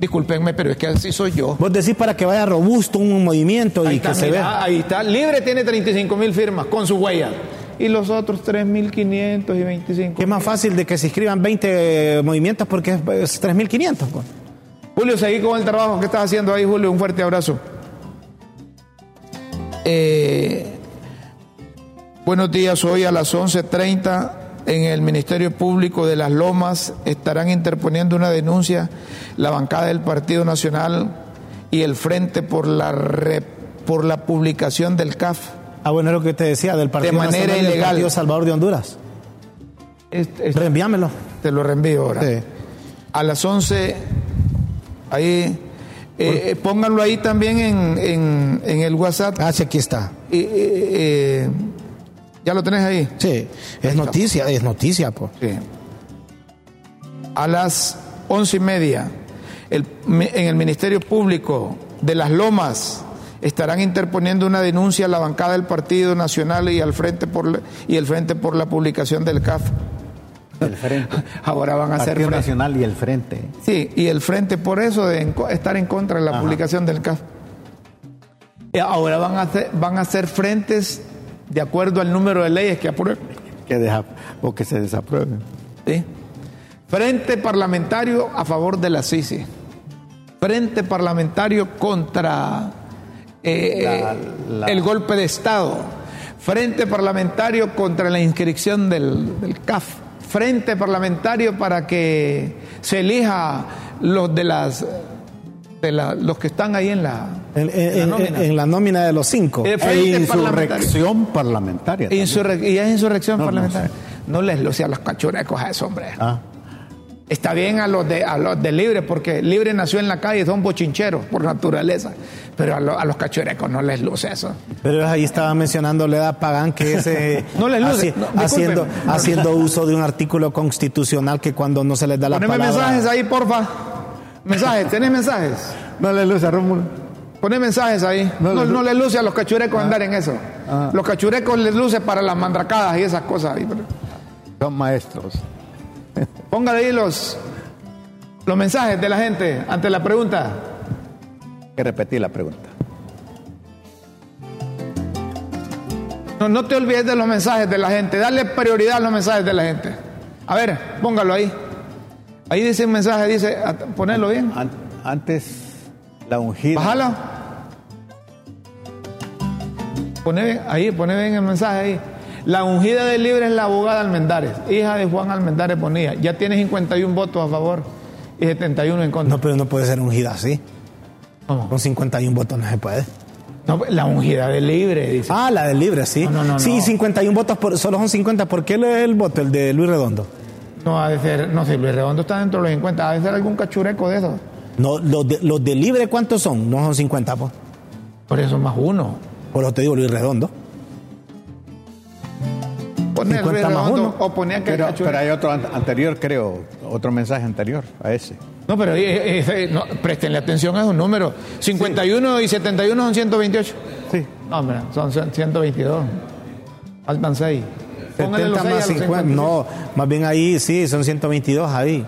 Discúlpenme, pero es que así soy yo. Vos decís para que vaya robusto un movimiento y que se vea. ahí está. Libre tiene 35 mil firmas con su huella. Y los otros 3.500 y 25. Que es más fácil de que se inscriban 20 movimientos porque es, es 3.500. pues. Julio, seguí con el trabajo que estás haciendo ahí, Julio. Un fuerte abrazo. Eh, buenos días. Hoy a las 11.30 en el Ministerio Público de Las Lomas estarán interponiendo una denuncia la bancada del Partido Nacional y el Frente por la, re- por la publicación del CAF. Ah, bueno, es lo que te decía del Partido De manera Nacional del ilegal. Partido Salvador de Honduras. Este- este- Reenviámelo. te lo reenvío ahora. Sí. A las 11, ahí, eh, eh, pónganlo ahí también en, en- en el WhatsApp. Ah, sí, aquí está. Eh, eh, ¿Ya lo tenés ahí? Sí, es noticia, es noticia, pues. Sí. A las once y media, el- en el Ministerio Público de Las Lomas estarán interponiendo una denuncia a la bancada del Partido Nacional y al frente por la- y el Frente por la publicación del CAF. El Frente. Ahora van a hacer Partido. Nacional y el Frente. Sí, y el frente por eso de estar en contra de la publicación del CAF. Y ahora van a hacer, van a hacer frentes de acuerdo al número de leyes que aprueben. Que deja, o que se desaprueben. ¿sí? Frente parlamentario a favor de la CICI. Frente parlamentario contra eh, La- eh, la- el golpe de Estado. Frente parlamentario contra la inscripción del, del CAF. Frente parlamentario para que se elija los de las de la- los que están ahí en la, En, en- en la en- nómina. en la nómina de los cinco. Eh, E insurrección parlamentaria. Insurrec- y es insurrección No, no parlamentaria. No, les luce a los cachurecos a eso, hombre. Ah, Está bien a los de a los de Libre, porque Libre nació en la calle, son bochincheros por naturaleza. Pero a, lo- a los cachurecos no les luce eso. Pero ahí estaba mencionando Leda Pagán que ese No les luce, haci- no, discúlpeme. haciendo, haciendo uso de un artículo constitucional que cuando no se les da la Poneme palabra. mensajes ahí, porfa. Mensajes, ¿tenés mensajes? no le luce a Rómulo. Poné mensajes ahí. No, No no, luce a los cachurecos andar en eso. Ah. Los cachurecos les luce para las mandracadas y esas cosas. ahí. Son maestros. Póngale ahí los, los mensajes de la gente ante la pregunta. Hay que repetir la pregunta. No, no te olvides de los mensajes de la gente. Dale prioridad a los mensajes de la gente. A ver, póngalo ahí. Ahí dice un mensaje, dice, ponelo bien. An- antes, la ungida. Bájala. Pone bien, ahí, pone bien el mensaje ahí. La ungida de libre es la abogada Almendares, hija de Juan Almendares Bonilla. Ya tiene 51 votos a favor y 71 en contra. No, pero no puede ser ungida así. ¿Cómo? Con 51 votos no se puede. No, la ungida de libre, dice. Ah, la del libre, sí. No, no, no, sí, no. 51 votos, por, solo son 50. ¿Por qué el, el voto, el de Luis Redondo? No ha de ser, no sé, Luis Redondo está dentro de los 50, ha de ser algún cachureco de esos. No, los de, los de libre, ¿cuántos son? No son 50, pues. Por eso más uno. Por eso te digo Luis Redondo. Poner 50 Luis más Redondo uno. o ponía que Pero, cachureco. pero hay otro an- anterior, creo, otro mensaje anterior a ese. No, pero eh, eh, no, préstenle atención a esos números. 51 y 71 son 128. Sí. No, hombre, son 122. Faltan 6. 70 más 50. No, más bien ahí sí, son 122 ahí.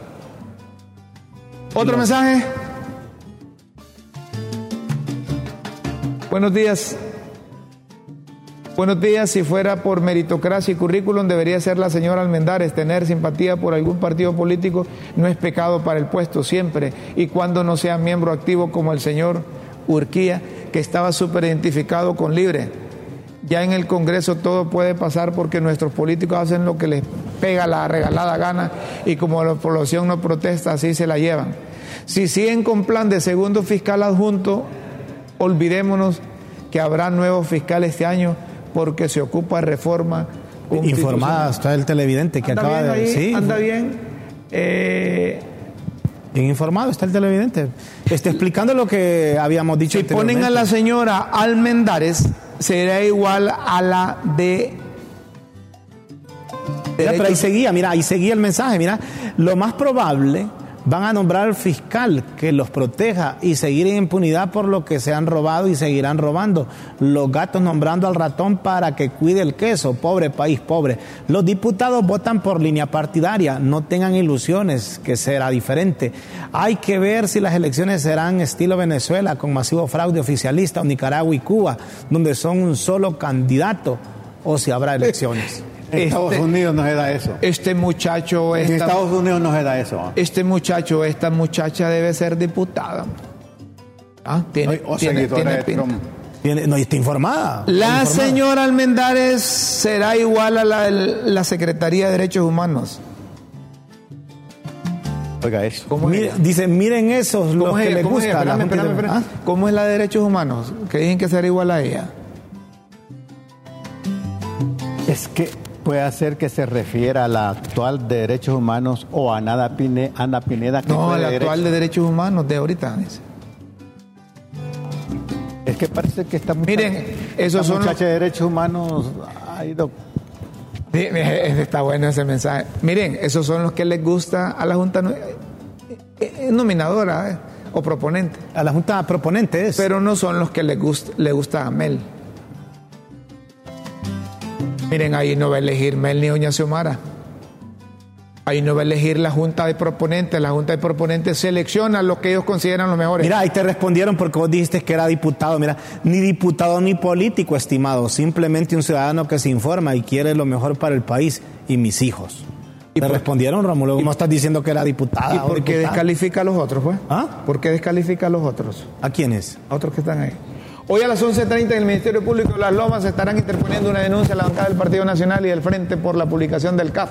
¿Otro mensaje? Buenos días. Buenos días. Si fuera por meritocracia y currículum, debería ser la señora Almendares. Tener simpatía por algún partido político no es pecado para el puesto siempre. Y cuando no sea miembro activo como el señor Urquía, que estaba súper identificado con Libre. Ya en el Congreso todo puede pasar porque nuestros políticos hacen lo que les pega la regalada gana y como la población no protesta, así se la llevan. Si siguen con plan de segundo fiscal adjunto, olvidémonos que habrá nuevos fiscales este año porque se ocupa reforma. Informada está el televidente que anda acaba bien de... ahí, sí, anda bien. Eh, bien informado está el televidente. Está explicando lo que habíamos dicho si ponen a la señora Almendares, será igual a la de... Mira, pero ahí seguía, mira, ahí seguía el mensaje, mira, lo más probable van a nombrar al fiscal que los proteja y seguir en impunidad por lo que se han robado y seguirán robando. Los gatos nombrando al ratón para que cuide el queso. Pobre país, pobre. Los diputados votan por línea partidaria. No tengan ilusiones que será diferente. Hay que ver si las elecciones serán estilo Venezuela, con masivo fraude oficialista, o Nicaragua y Cuba, donde son un solo candidato, o si habrá elecciones. En Estados Este- Unidos no se da eso. Este muchacho, En esta, Estados Unidos no se da eso. este muchacho, esta muchacha debe ser diputada. Ah, tiene, O tiene- tiene de pinta. Trump. Tiene- no, y está informada. La informada. señora Almendares será igual a la, la Secretaría de Derechos Humanos. Oiga eso. ¿Cómo es Mire- ella? dice, miren esos, los ¿Cómo es que les gusta. Espérame, espérame, espérame. ¿Ah? ¿Cómo es la de Derechos Humanos? Que dicen que será igual a ella. Es que puede ser que se refiera a la actual de derechos humanos o a Nada Ana Pineda. Que No, de la actual derechos- de Derechos Humanos de ahorita. dice. Es que parece que esta muchacha, Miren, esos esta son muchacha de derechos humanos ha ido. Sí, Está bueno ese mensaje. Miren, esos son los que les gusta a la Junta eh, eh, nominadora eh, o proponente, A la Junta proponente es. pero no son los que les gusta, le gusta a Mel. Miren, ahí no va a elegir Mel ni Doña Xiomara. Ahí no va a elegir la Junta de Proponentes. La Junta de Proponentes selecciona lo que ellos consideran los mejores. Mira, ahí te respondieron porque vos dijiste que era diputado. Mira, ni diputado ni político, estimado. Simplemente un ciudadano que se informa y quiere lo mejor para el país y mis hijos. ¿Y ¿Y te por- respondieron, Rómulo? ¿Cómo estás diciendo que era diputada? ¿Y por qué diputado? descalifica a los otros, pues? ¿Ah? ¿Por qué descalifica a los otros? ¿A quiénes? a otros que están ahí. Hoy a las 11.30 en el Ministerio Público de Las Lomas estarán interponiendo una denuncia a la bancada del Partido Nacional y del Frente por la publicación del CAF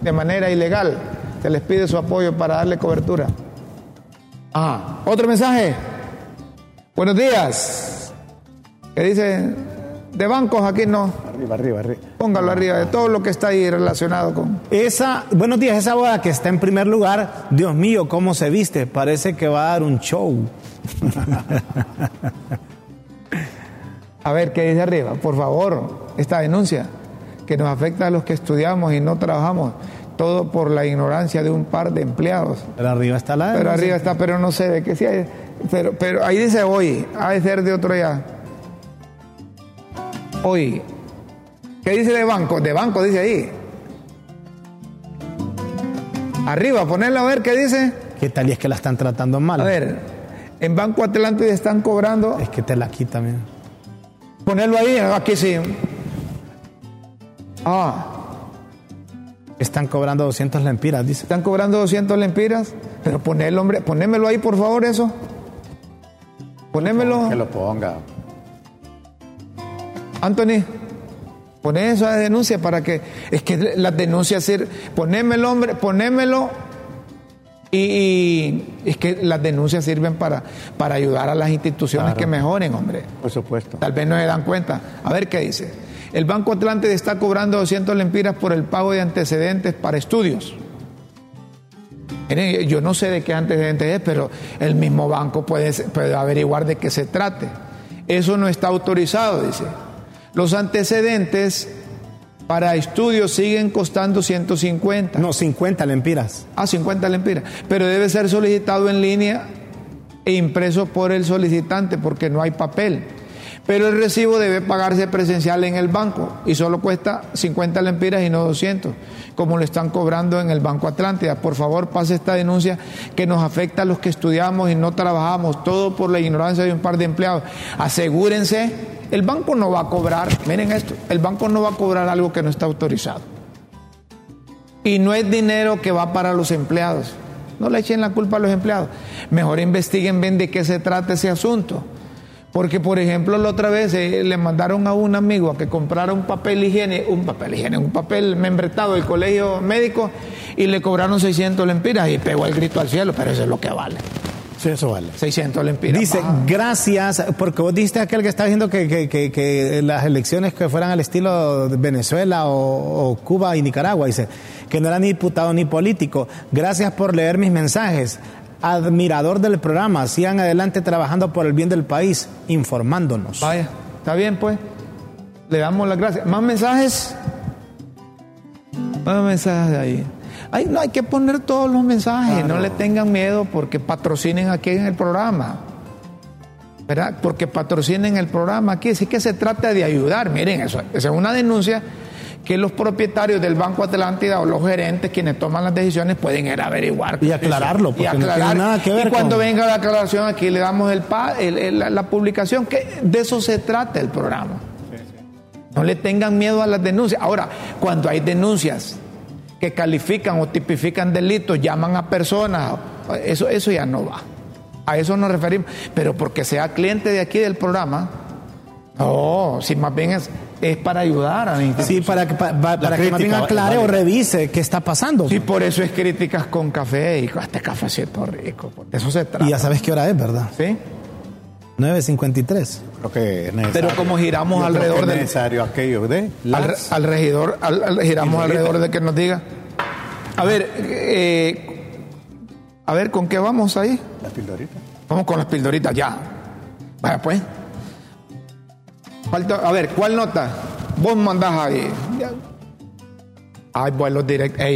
de manera ilegal. Se les pide su apoyo para darle cobertura. Ah, otro mensaje. Buenos días. ¿Qué dice? De bancos aquí no. Arriba, arriba, arriba. Póngalo arriba de todo lo que está ahí relacionado con... Esa, buenos días, esa boda que está en primer lugar, Dios mío, cómo se viste, parece que va a dar un show. A ver, ¿qué dice arriba? Por favor, esta denuncia que nos afecta a los que estudiamos y no trabajamos, todo por la ignorancia de un par de empleados. Pero arriba está la. Pero arriba está, pero no sé de qué sí hay. Pero, pero ahí dice hoy, ha de ser de otro ya. Hoy. ¿Qué dice de banco? De banco dice ahí. Arriba, ponerlo a ver qué dice. ¿Qué tal y es que la están tratando mal? A ver, en Banco Atlántida están cobrando. Es que te la quita, mira. Ponerlo ahí, aquí sí. Ah, Están cobrando 200 lempiras, dice. están cobrando 200 lempiras. Pero ponerlo, hombre, ponémelo ahí, por favor, eso. Ponémelo. Que lo ponga. Anthony, poné eso de denuncia para que. Es que las denuncias sirven. Ponémelo, hombre, ponémelo. Y, es que las denuncias sirven para, para ayudar a las instituciones Claro. que mejoren, hombre. Por supuesto. Tal vez no se dan cuenta. A ver qué dice. El Banco Atlántida está cobrando 200 lempiras por el pago de antecedentes para estudios. Yo no sé de qué antecedentes es, pero el mismo banco puede, puede averiguar de qué se trate. Eso no está autorizado, dice. Los antecedentes para estudios siguen costando 150. No, 50 lempiras. Ah, 50 lempiras. Pero debe ser solicitado en línea e impreso por el solicitante porque no hay papel. Pero el recibo debe pagarse presencial en el banco y solo cuesta 50 lempiras y no 200, como lo están cobrando en el Banco Atlántida. Por favor, pase esta denuncia que nos afecta a los que estudiamos y no trabajamos, todo por la ignorancia de un par de empleados. Asegúrense, el banco no va a cobrar, miren esto, el banco no va a cobrar algo que no está autorizado. Y no es dinero que va para los empleados. No le echen la culpa a los empleados. Mejor investiguen bien de qué se trata ese asunto. Porque, por ejemplo, la otra vez eh, le mandaron a un amigo a que comprara un papel higiene, un papel higiene, un papel membretado del colegio médico y le cobraron 600 lempiras y pegó el grito al cielo, pero eso es lo que vale. Sí, eso vale. 600 lempiras. Dice, gracias, porque vos dijiste aquel que está diciendo que, que- que- que las elecciones que fueran al estilo de Venezuela o, o Cuba y Nicaragua, dice, que no era ni diputado ni político. Gracias por leer mis mensajes. Admirador del programa, sigan adelante trabajando por el bien del país, informándonos. Vaya, está bien pues. Le damos las gracias. ¿Más mensajes? Más mensajes de ahí. Ay, no hay que poner todos los mensajes, no le tengan miedo porque patrocinen aquí en el programa. ¿Verdad? Porque patrocinen el programa aquí. Sí que se trata de ayudar. Miren, eso, esa es una denuncia que los propietarios del Banco Atlántida o los gerentes, quienes toman las decisiones, pueden ir a averiguar. Y aclararlo, Y porque no aclarar. tiene nada que ver Y cuando con- venga la aclaración, aquí le damos el, pa- el- el- la, la publicación, que de eso se trata el programa. No le tengan miedo a las denuncias. Ahora, cuando hay denuncias que califican o tipifican delitos, llaman a personas, eso, eso ya no va. A eso nos referimos. Pero porque sea cliente de aquí del programa, no, si más bien es, es para ayudar a la institución. Sí, para que, pa- pa- para que más bien aclare o revise qué está pasando. Sí, por eso es críticas con café y con este cafecito rico. De eso se trata. Y ya sabes qué hora es, ¿verdad? ¿Sí? 9.53. Creo que es necesario. Pero como giramos Yo alrededor es del- necesario aquello de al, las- al regidor, al, al- giramos alrededor de que nos diga. A ver, eh, a ver, ¿con qué vamos ahí? la pildorita. Vamos con las pildoritas, ya. Vaya pues. Falta, a ver, ¿cuál nota? Vos mandás ahí. Hay vuelos directos,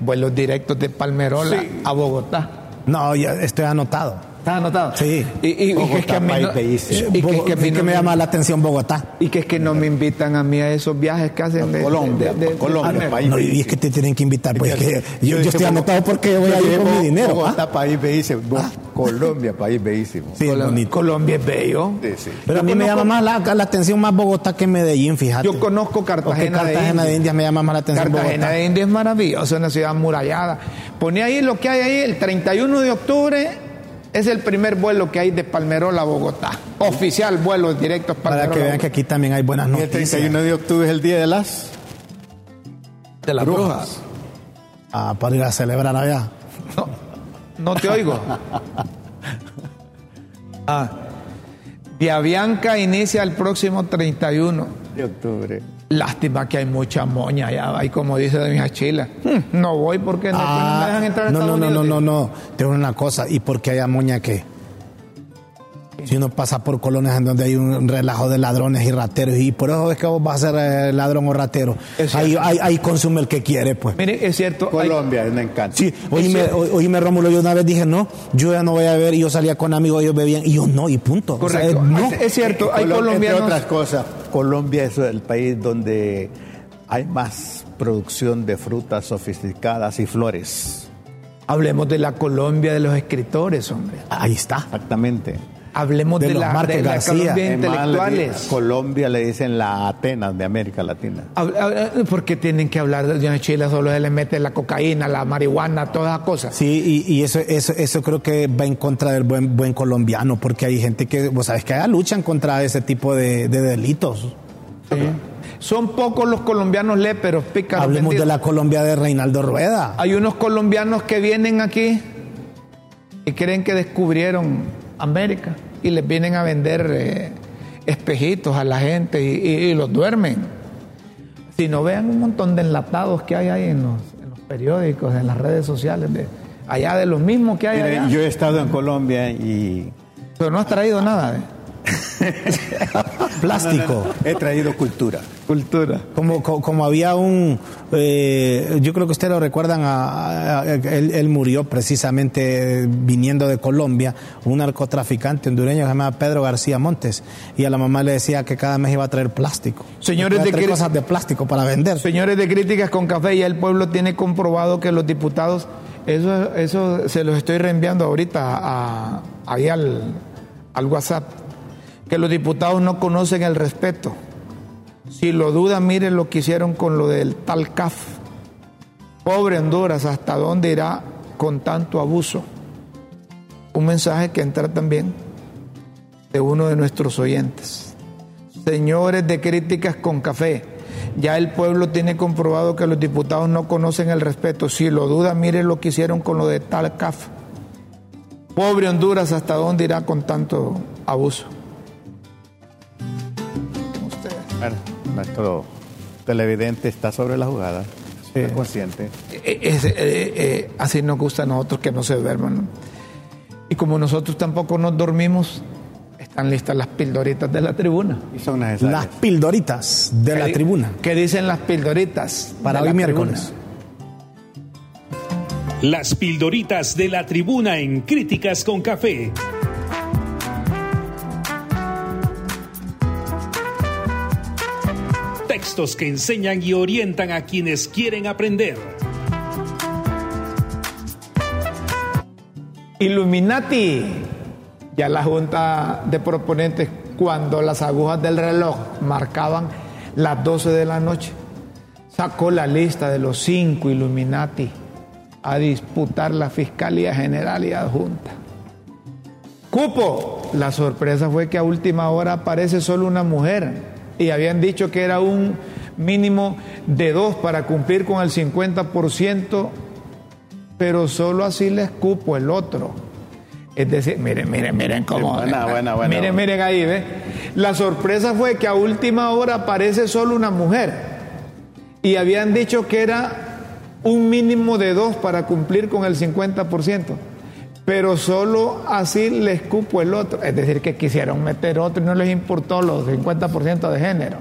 vuelos directos de Palmerola a Bogotá. No, ya estoy anotado. ¿Estás anotado? Sí. Y, y- y que es que a mí Bogotá, no- país bellísimo. y que es que a mí ¿Qué no me me- llama la atención Bogotá? y que es que no me invitan a mí a esos viajes que hacen de, Colombia, de- de- de- Colombia, Palmero. país No, y es que te tienen que invitar, pues que yo, estoy anotado porque yo voy a ir con mi dinero. Bogotá, ¿ah? país bellísimo. Bo- Colombia, país bellísimo. Sí, Colo- bonito. Colombia es bello. Sí, sí. Pero a mí me llama más la, la atención más Bogotá que Medellín, fíjate. Yo conozco Cartagena, Cartagena de Indias me llama más la atención Cartagena Bogotá. de Indias es maravilloso, una ciudad amurallada. Pone ahí lo que hay ahí, el 31 de octubre es el primer vuelo que hay de Palmerola a Bogotá. Oficial vuelo directo Para que Palmerola. vean que aquí también hay buenas Y el noticias. 31 de octubre es el día de las de las brujas. brujas. Ah, para ir a celebrar allá. No, no te oigo. Ah. Via Bianca inicia el próximo 31. de octubre. Lástima que hay mucha moña allá, ahí como dice de mi chila. Hmm, No voy porque no, no me dejan entrar a Ah, no, Estados no, no, no, Unidos. no, no. Te digo una cosa, ¿y por qué hay moña qué? Si uno pasa por colonias en donde hay un relajo de ladrones y rateros, y por eso es que vos vas a ser eh, ladrón o ratero. Ahí, ahí, ahí consume el que quiere, pues. Mire, es cierto. hay- Colombia, me encanta. Sí, oíme, oíme, Rómulo, yo una vez dije, no, yo ya no voy a beber, y yo salía con amigos, ellos bebían, y yo no, y punto. O sea, Correcto. no. Es, es cierto, hay Colombia, colombianos. Entre otras cosas, Colombia es el país donde hay más producción de frutas sofisticadas y flores. Hablemos de la Colombia de los escritores, hombre. Ahí está. Exactamente. Hablemos De de, los la, de la García. Colombia de intelectuales. Colombia le dicen la Atenas de América Latina. Habla- habla- ¿Por qué tienen que hablar de una Chile? Solo se le mete la cocaína, la marihuana, todas esas cosas. Sí, y, y eso, eso, eso creo que va en contra del buen, buen colombiano, porque hay gente que, vos sabes que allá luchan contra ese tipo de, de delitos. Sí. Son pocos los colombianos léperos, pícaros. Hablemos de vendidos. la Colombia de Reinaldo Rueda. Hay unos colombianos que vienen aquí y creen que descubrieron América y les vienen a vender eh, espejitos a la gente y, y- y los duermen. Si no vean un montón de enlatados que hay ahí en los, en los periódicos, en las redes sociales, de, allá de los mismos que hay Mire, allá. yo he estado en Colombia y Pero no has traído nada. ¿eh? Plástico. he traído cultura. Cultura. Como, co- como, había un, eh, yo creo que ustedes lo recuerdan, a- a- él, él murió precisamente viniendo de Colombia, un narcotraficante hondureño que se llamaba Pedro García Montes, y a la mamá le decía que cada mes iba a traer plástico. Señores Iba a de traer cosas de plástico para vender. Señores de Críticas con Café, ya el pueblo tiene comprobado que los diputados, eso, eso se los estoy reenviando ahorita a, ahí al, al WhatsApp, que los diputados no conocen el respeto. Si lo dudan, miren lo que hicieron con lo del tal CAF. Pobre Honduras, ¿hasta dónde irá con tanto abuso? Un mensaje que entra también de uno de nuestros oyentes. Señores de críticas con café, ya el pueblo tiene comprobado que los diputados no conocen el respeto. Si lo duda, mire lo que hicieron con lo de tal CAF. Pobre Honduras, ¿hasta dónde irá con tanto abuso? Bueno, nuestro televidente está sobre la jugada, es consciente. Eh, eh, eh, así nos gusta a nosotros que no se duerman. Y como nosotros tampoco nos dormimos, están listas las pildoritas de la tribuna. Y son necesarias. Las pildoritas de la tribuna. ¿Qué dicen las pildoritas? Para hoy miércoles. Las pildoritas de la tribuna en Críticas con Café. Textos que enseñan y orientan a quienes quieren aprender. Illuminati. Ya la Junta de Proponentes, cuando las agujas del reloj marcaban las 12 de la noche, sacó la lista de los cinco Illuminati a disputar la Fiscalía General y Adjunta. Cupo, la sorpresa fue que a última hora aparece solo una mujer y habían dicho que era un mínimo de dos para cumplir con el 50%, pero solo así les cupo el otro. Es decir, miren, miren, miren cómo. buena, buena, buena, miren, miren ahí, ¿ve? La sorpresa fue que a última hora aparece solo una mujer. Y habían dicho que era un mínimo de dos para cumplir con el 50%. Pero solo así les cupo el otro. Es decir, que quisieron meter otro y no les importó los 50% de género.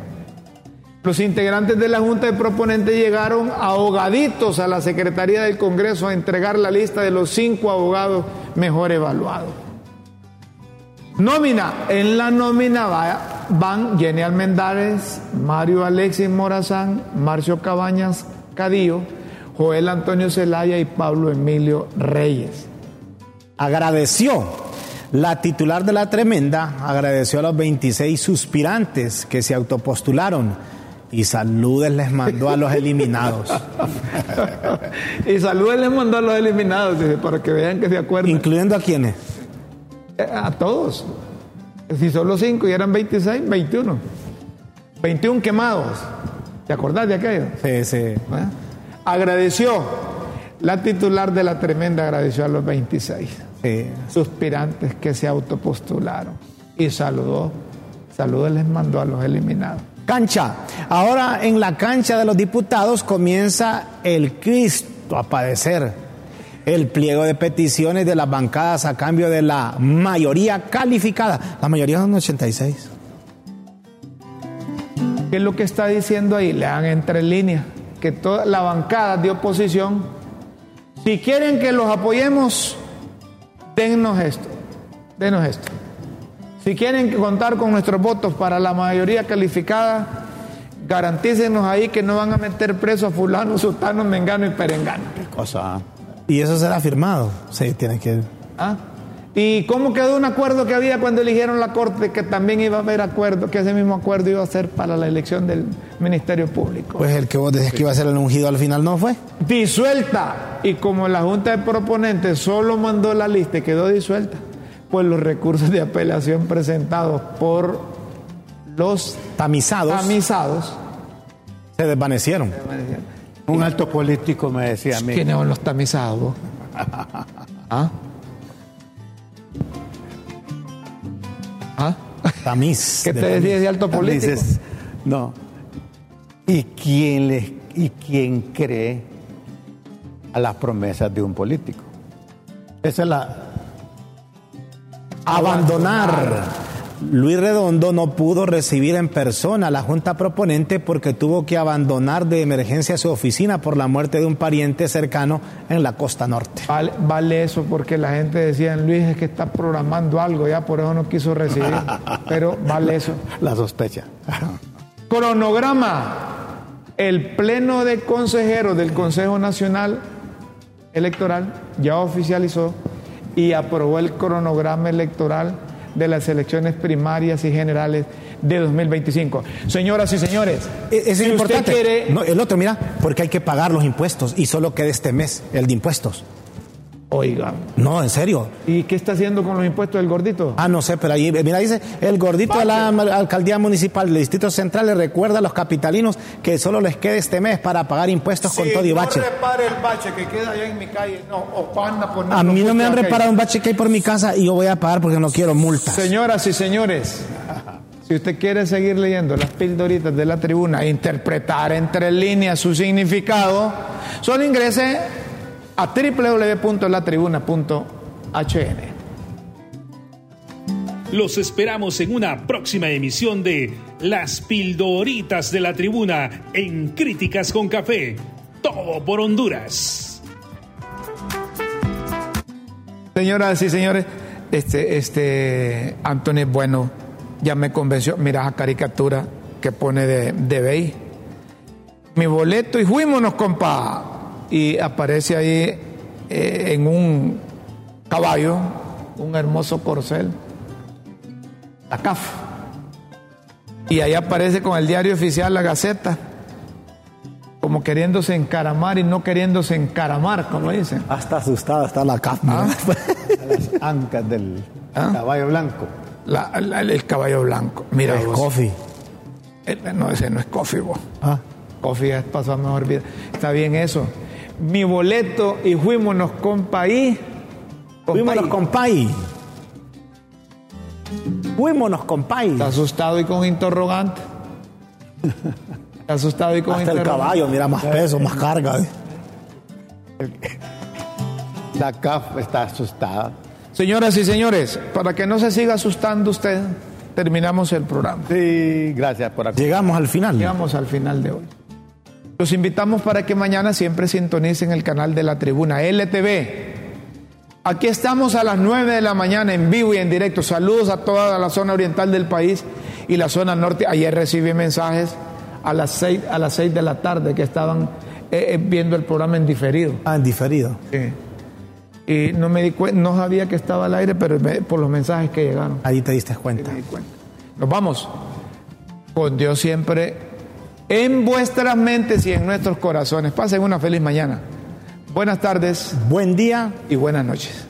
Los integrantes de la Junta de Proponentes llegaron ahogaditos a la Secretaría del Congreso a entregar la lista de los cinco abogados mejor evaluados. Nómina. En la nómina van Jenny Almendares, Mario Alexis Morazán, Marcio Cabañas Cadillo, Joel Antonio Zelaya y Pablo Emilio Reyes. Agradeció. La titular de la tremenda agradeció a los 26 suspirantes que se autopostularon y saludes les mandó a los eliminados. y saludes les mandó a los eliminados, para que vean que se acuerdan. ¿Incluyendo a quiénes? Eh, a todos. Si solo cinco y eran 26, 21. 21 quemados. ¿Te acordás de aquello? Sí, sí. ¿Eh? Agradeció. La titular de la tremenda agradeció a los 26 suspirantes que se autopostularon. Y saludó. Saludos les mandó a los eliminados. Cancha. Ahora en la cancha de los diputados comienza el Cristo a padecer. El pliego de peticiones de las bancadas a cambio de la mayoría calificada. La mayoría son 86. ¿Qué es lo que está diciendo ahí? Le dan entre líneas que toda la bancada de oposición, si quieren que los apoyemos, dennos esto, denos esto. Si quieren contar con nuestros votos para la mayoría calificada, garantícenos ahí que no van a meter preso a fulano, sultano, mengano y perengano. ¿Qué cosa? Y eso será firmado. Sí, tiene que... ¿Ah? ¿Y cómo quedó un acuerdo que había cuando eligieron la Corte que también iba a haber acuerdo, que ese mismo acuerdo iba a ser para la elección del Ministerio Público? Pues el que vos decías que iba a ser el ungido al final no fue. Disuelta. Y como la Junta de Proponentes solo mandó la lista y quedó disuelta, pues los recursos de apelación presentados por los tamizados, tamizados se desvanecieron. Un alto político me decía a mí. ¿Quiénes son los tamizados? ¿Ah? ¿Ah? Tamiz. ¿Qué te decía de alto político? No. ¿Y quién, le, ¿Y quién cree a las promesas de un político? Esa es la, abandonar. Luis Redondo no pudo recibir en persona a la Junta Proponente porque tuvo que abandonar de emergencia su oficina por la muerte de un pariente cercano en la costa norte. Vale, eso porque la gente decía, Luis es que está programando algo, ya por eso no quiso recibir. Pero vale eso. La sospecha. Cronograma. El Pleno de Consejeros del Consejo Nacional Electoral ya oficializó y aprobó el cronograma electoral de las elecciones primarias y generales de 2025. Señoras y señores, e-, es, importante. no, el otro, mira, porque hay que pagar los impuestos y solo queda este mes el de impuestos. Oiga. No, en serio. ¿Y qué está haciendo con los impuestos del gordito? Ah, no sé, pero ahí, mira, dice, el gordito de la alcaldía municipal del Distrito Central le recuerda a los capitalinos que solo les quede este mes para pagar impuestos con todo y bache. No repare el bache que queda allá en mi calle. No, o panda por A mí no me han reparado un bache que hay por mi casa y yo voy a pagar porque no quiero multas. Señoras y señores, si usted quiere seguir leyendo las pildoritas de la tribuna e interpretar entre líneas su significado, solo ingrese a www.latribuna.hn. Los esperamos en una próxima emisión de Las Pildoritas de la Tribuna en Críticas con Café. Todo por Honduras. Señoras y señores, este, este Antonio Bueno ya me convenció. Mira esa caricatura que pone de, de Bey. Mi boleto y fuímonos, compa y aparece ahí eh, en un caballo, un hermoso corcel, la CAF. Y ahí aparece con el diario oficial La Gaceta, como queriéndose encaramar y no queriéndose encaramar, como dicen. Hasta asustada está la CAF. ¿Ah? Las ancas del ¿Ah? caballo blanco. La, el caballo blanco. Mira, es coffee. Eh, no, ese no es coffee, vos. Ah. Coffee es pasar mejor vida. Está bien eso mi boleto y fuímonos con país. Fuímonos con país. Fuímonos con país. Está asustado y con interrogante. Está asustado y con Hasta el caballo, mira, más peso, más carga. La CAF está asustada. Señoras y señores, para que no se siga asustando usted, terminamos el programa. Sí, gracias por Llegamos al final. Llegamos al final de hoy. Los invitamos para que mañana siempre sintonicen el canal de la tribuna LTV. Aquí estamos a las 9 de la mañana en vivo y en directo. Saludos a toda la zona oriental del país y la zona norte. Ayer recibí mensajes a las 6, a las 6 de la tarde que estaban eh, eh, viendo el programa en diferido. Ah, en diferido. Sí. Y no me di cuenta, no sabía que estaba al aire, pero por los mensajes que llegaron. Ahí te diste cuenta. Me di cuenta. Nos vamos. Con Dios siempre en vuestras mentes y en nuestros corazones. Pasen una feliz mañana. Buenas tardes. Buen día y buenas noches.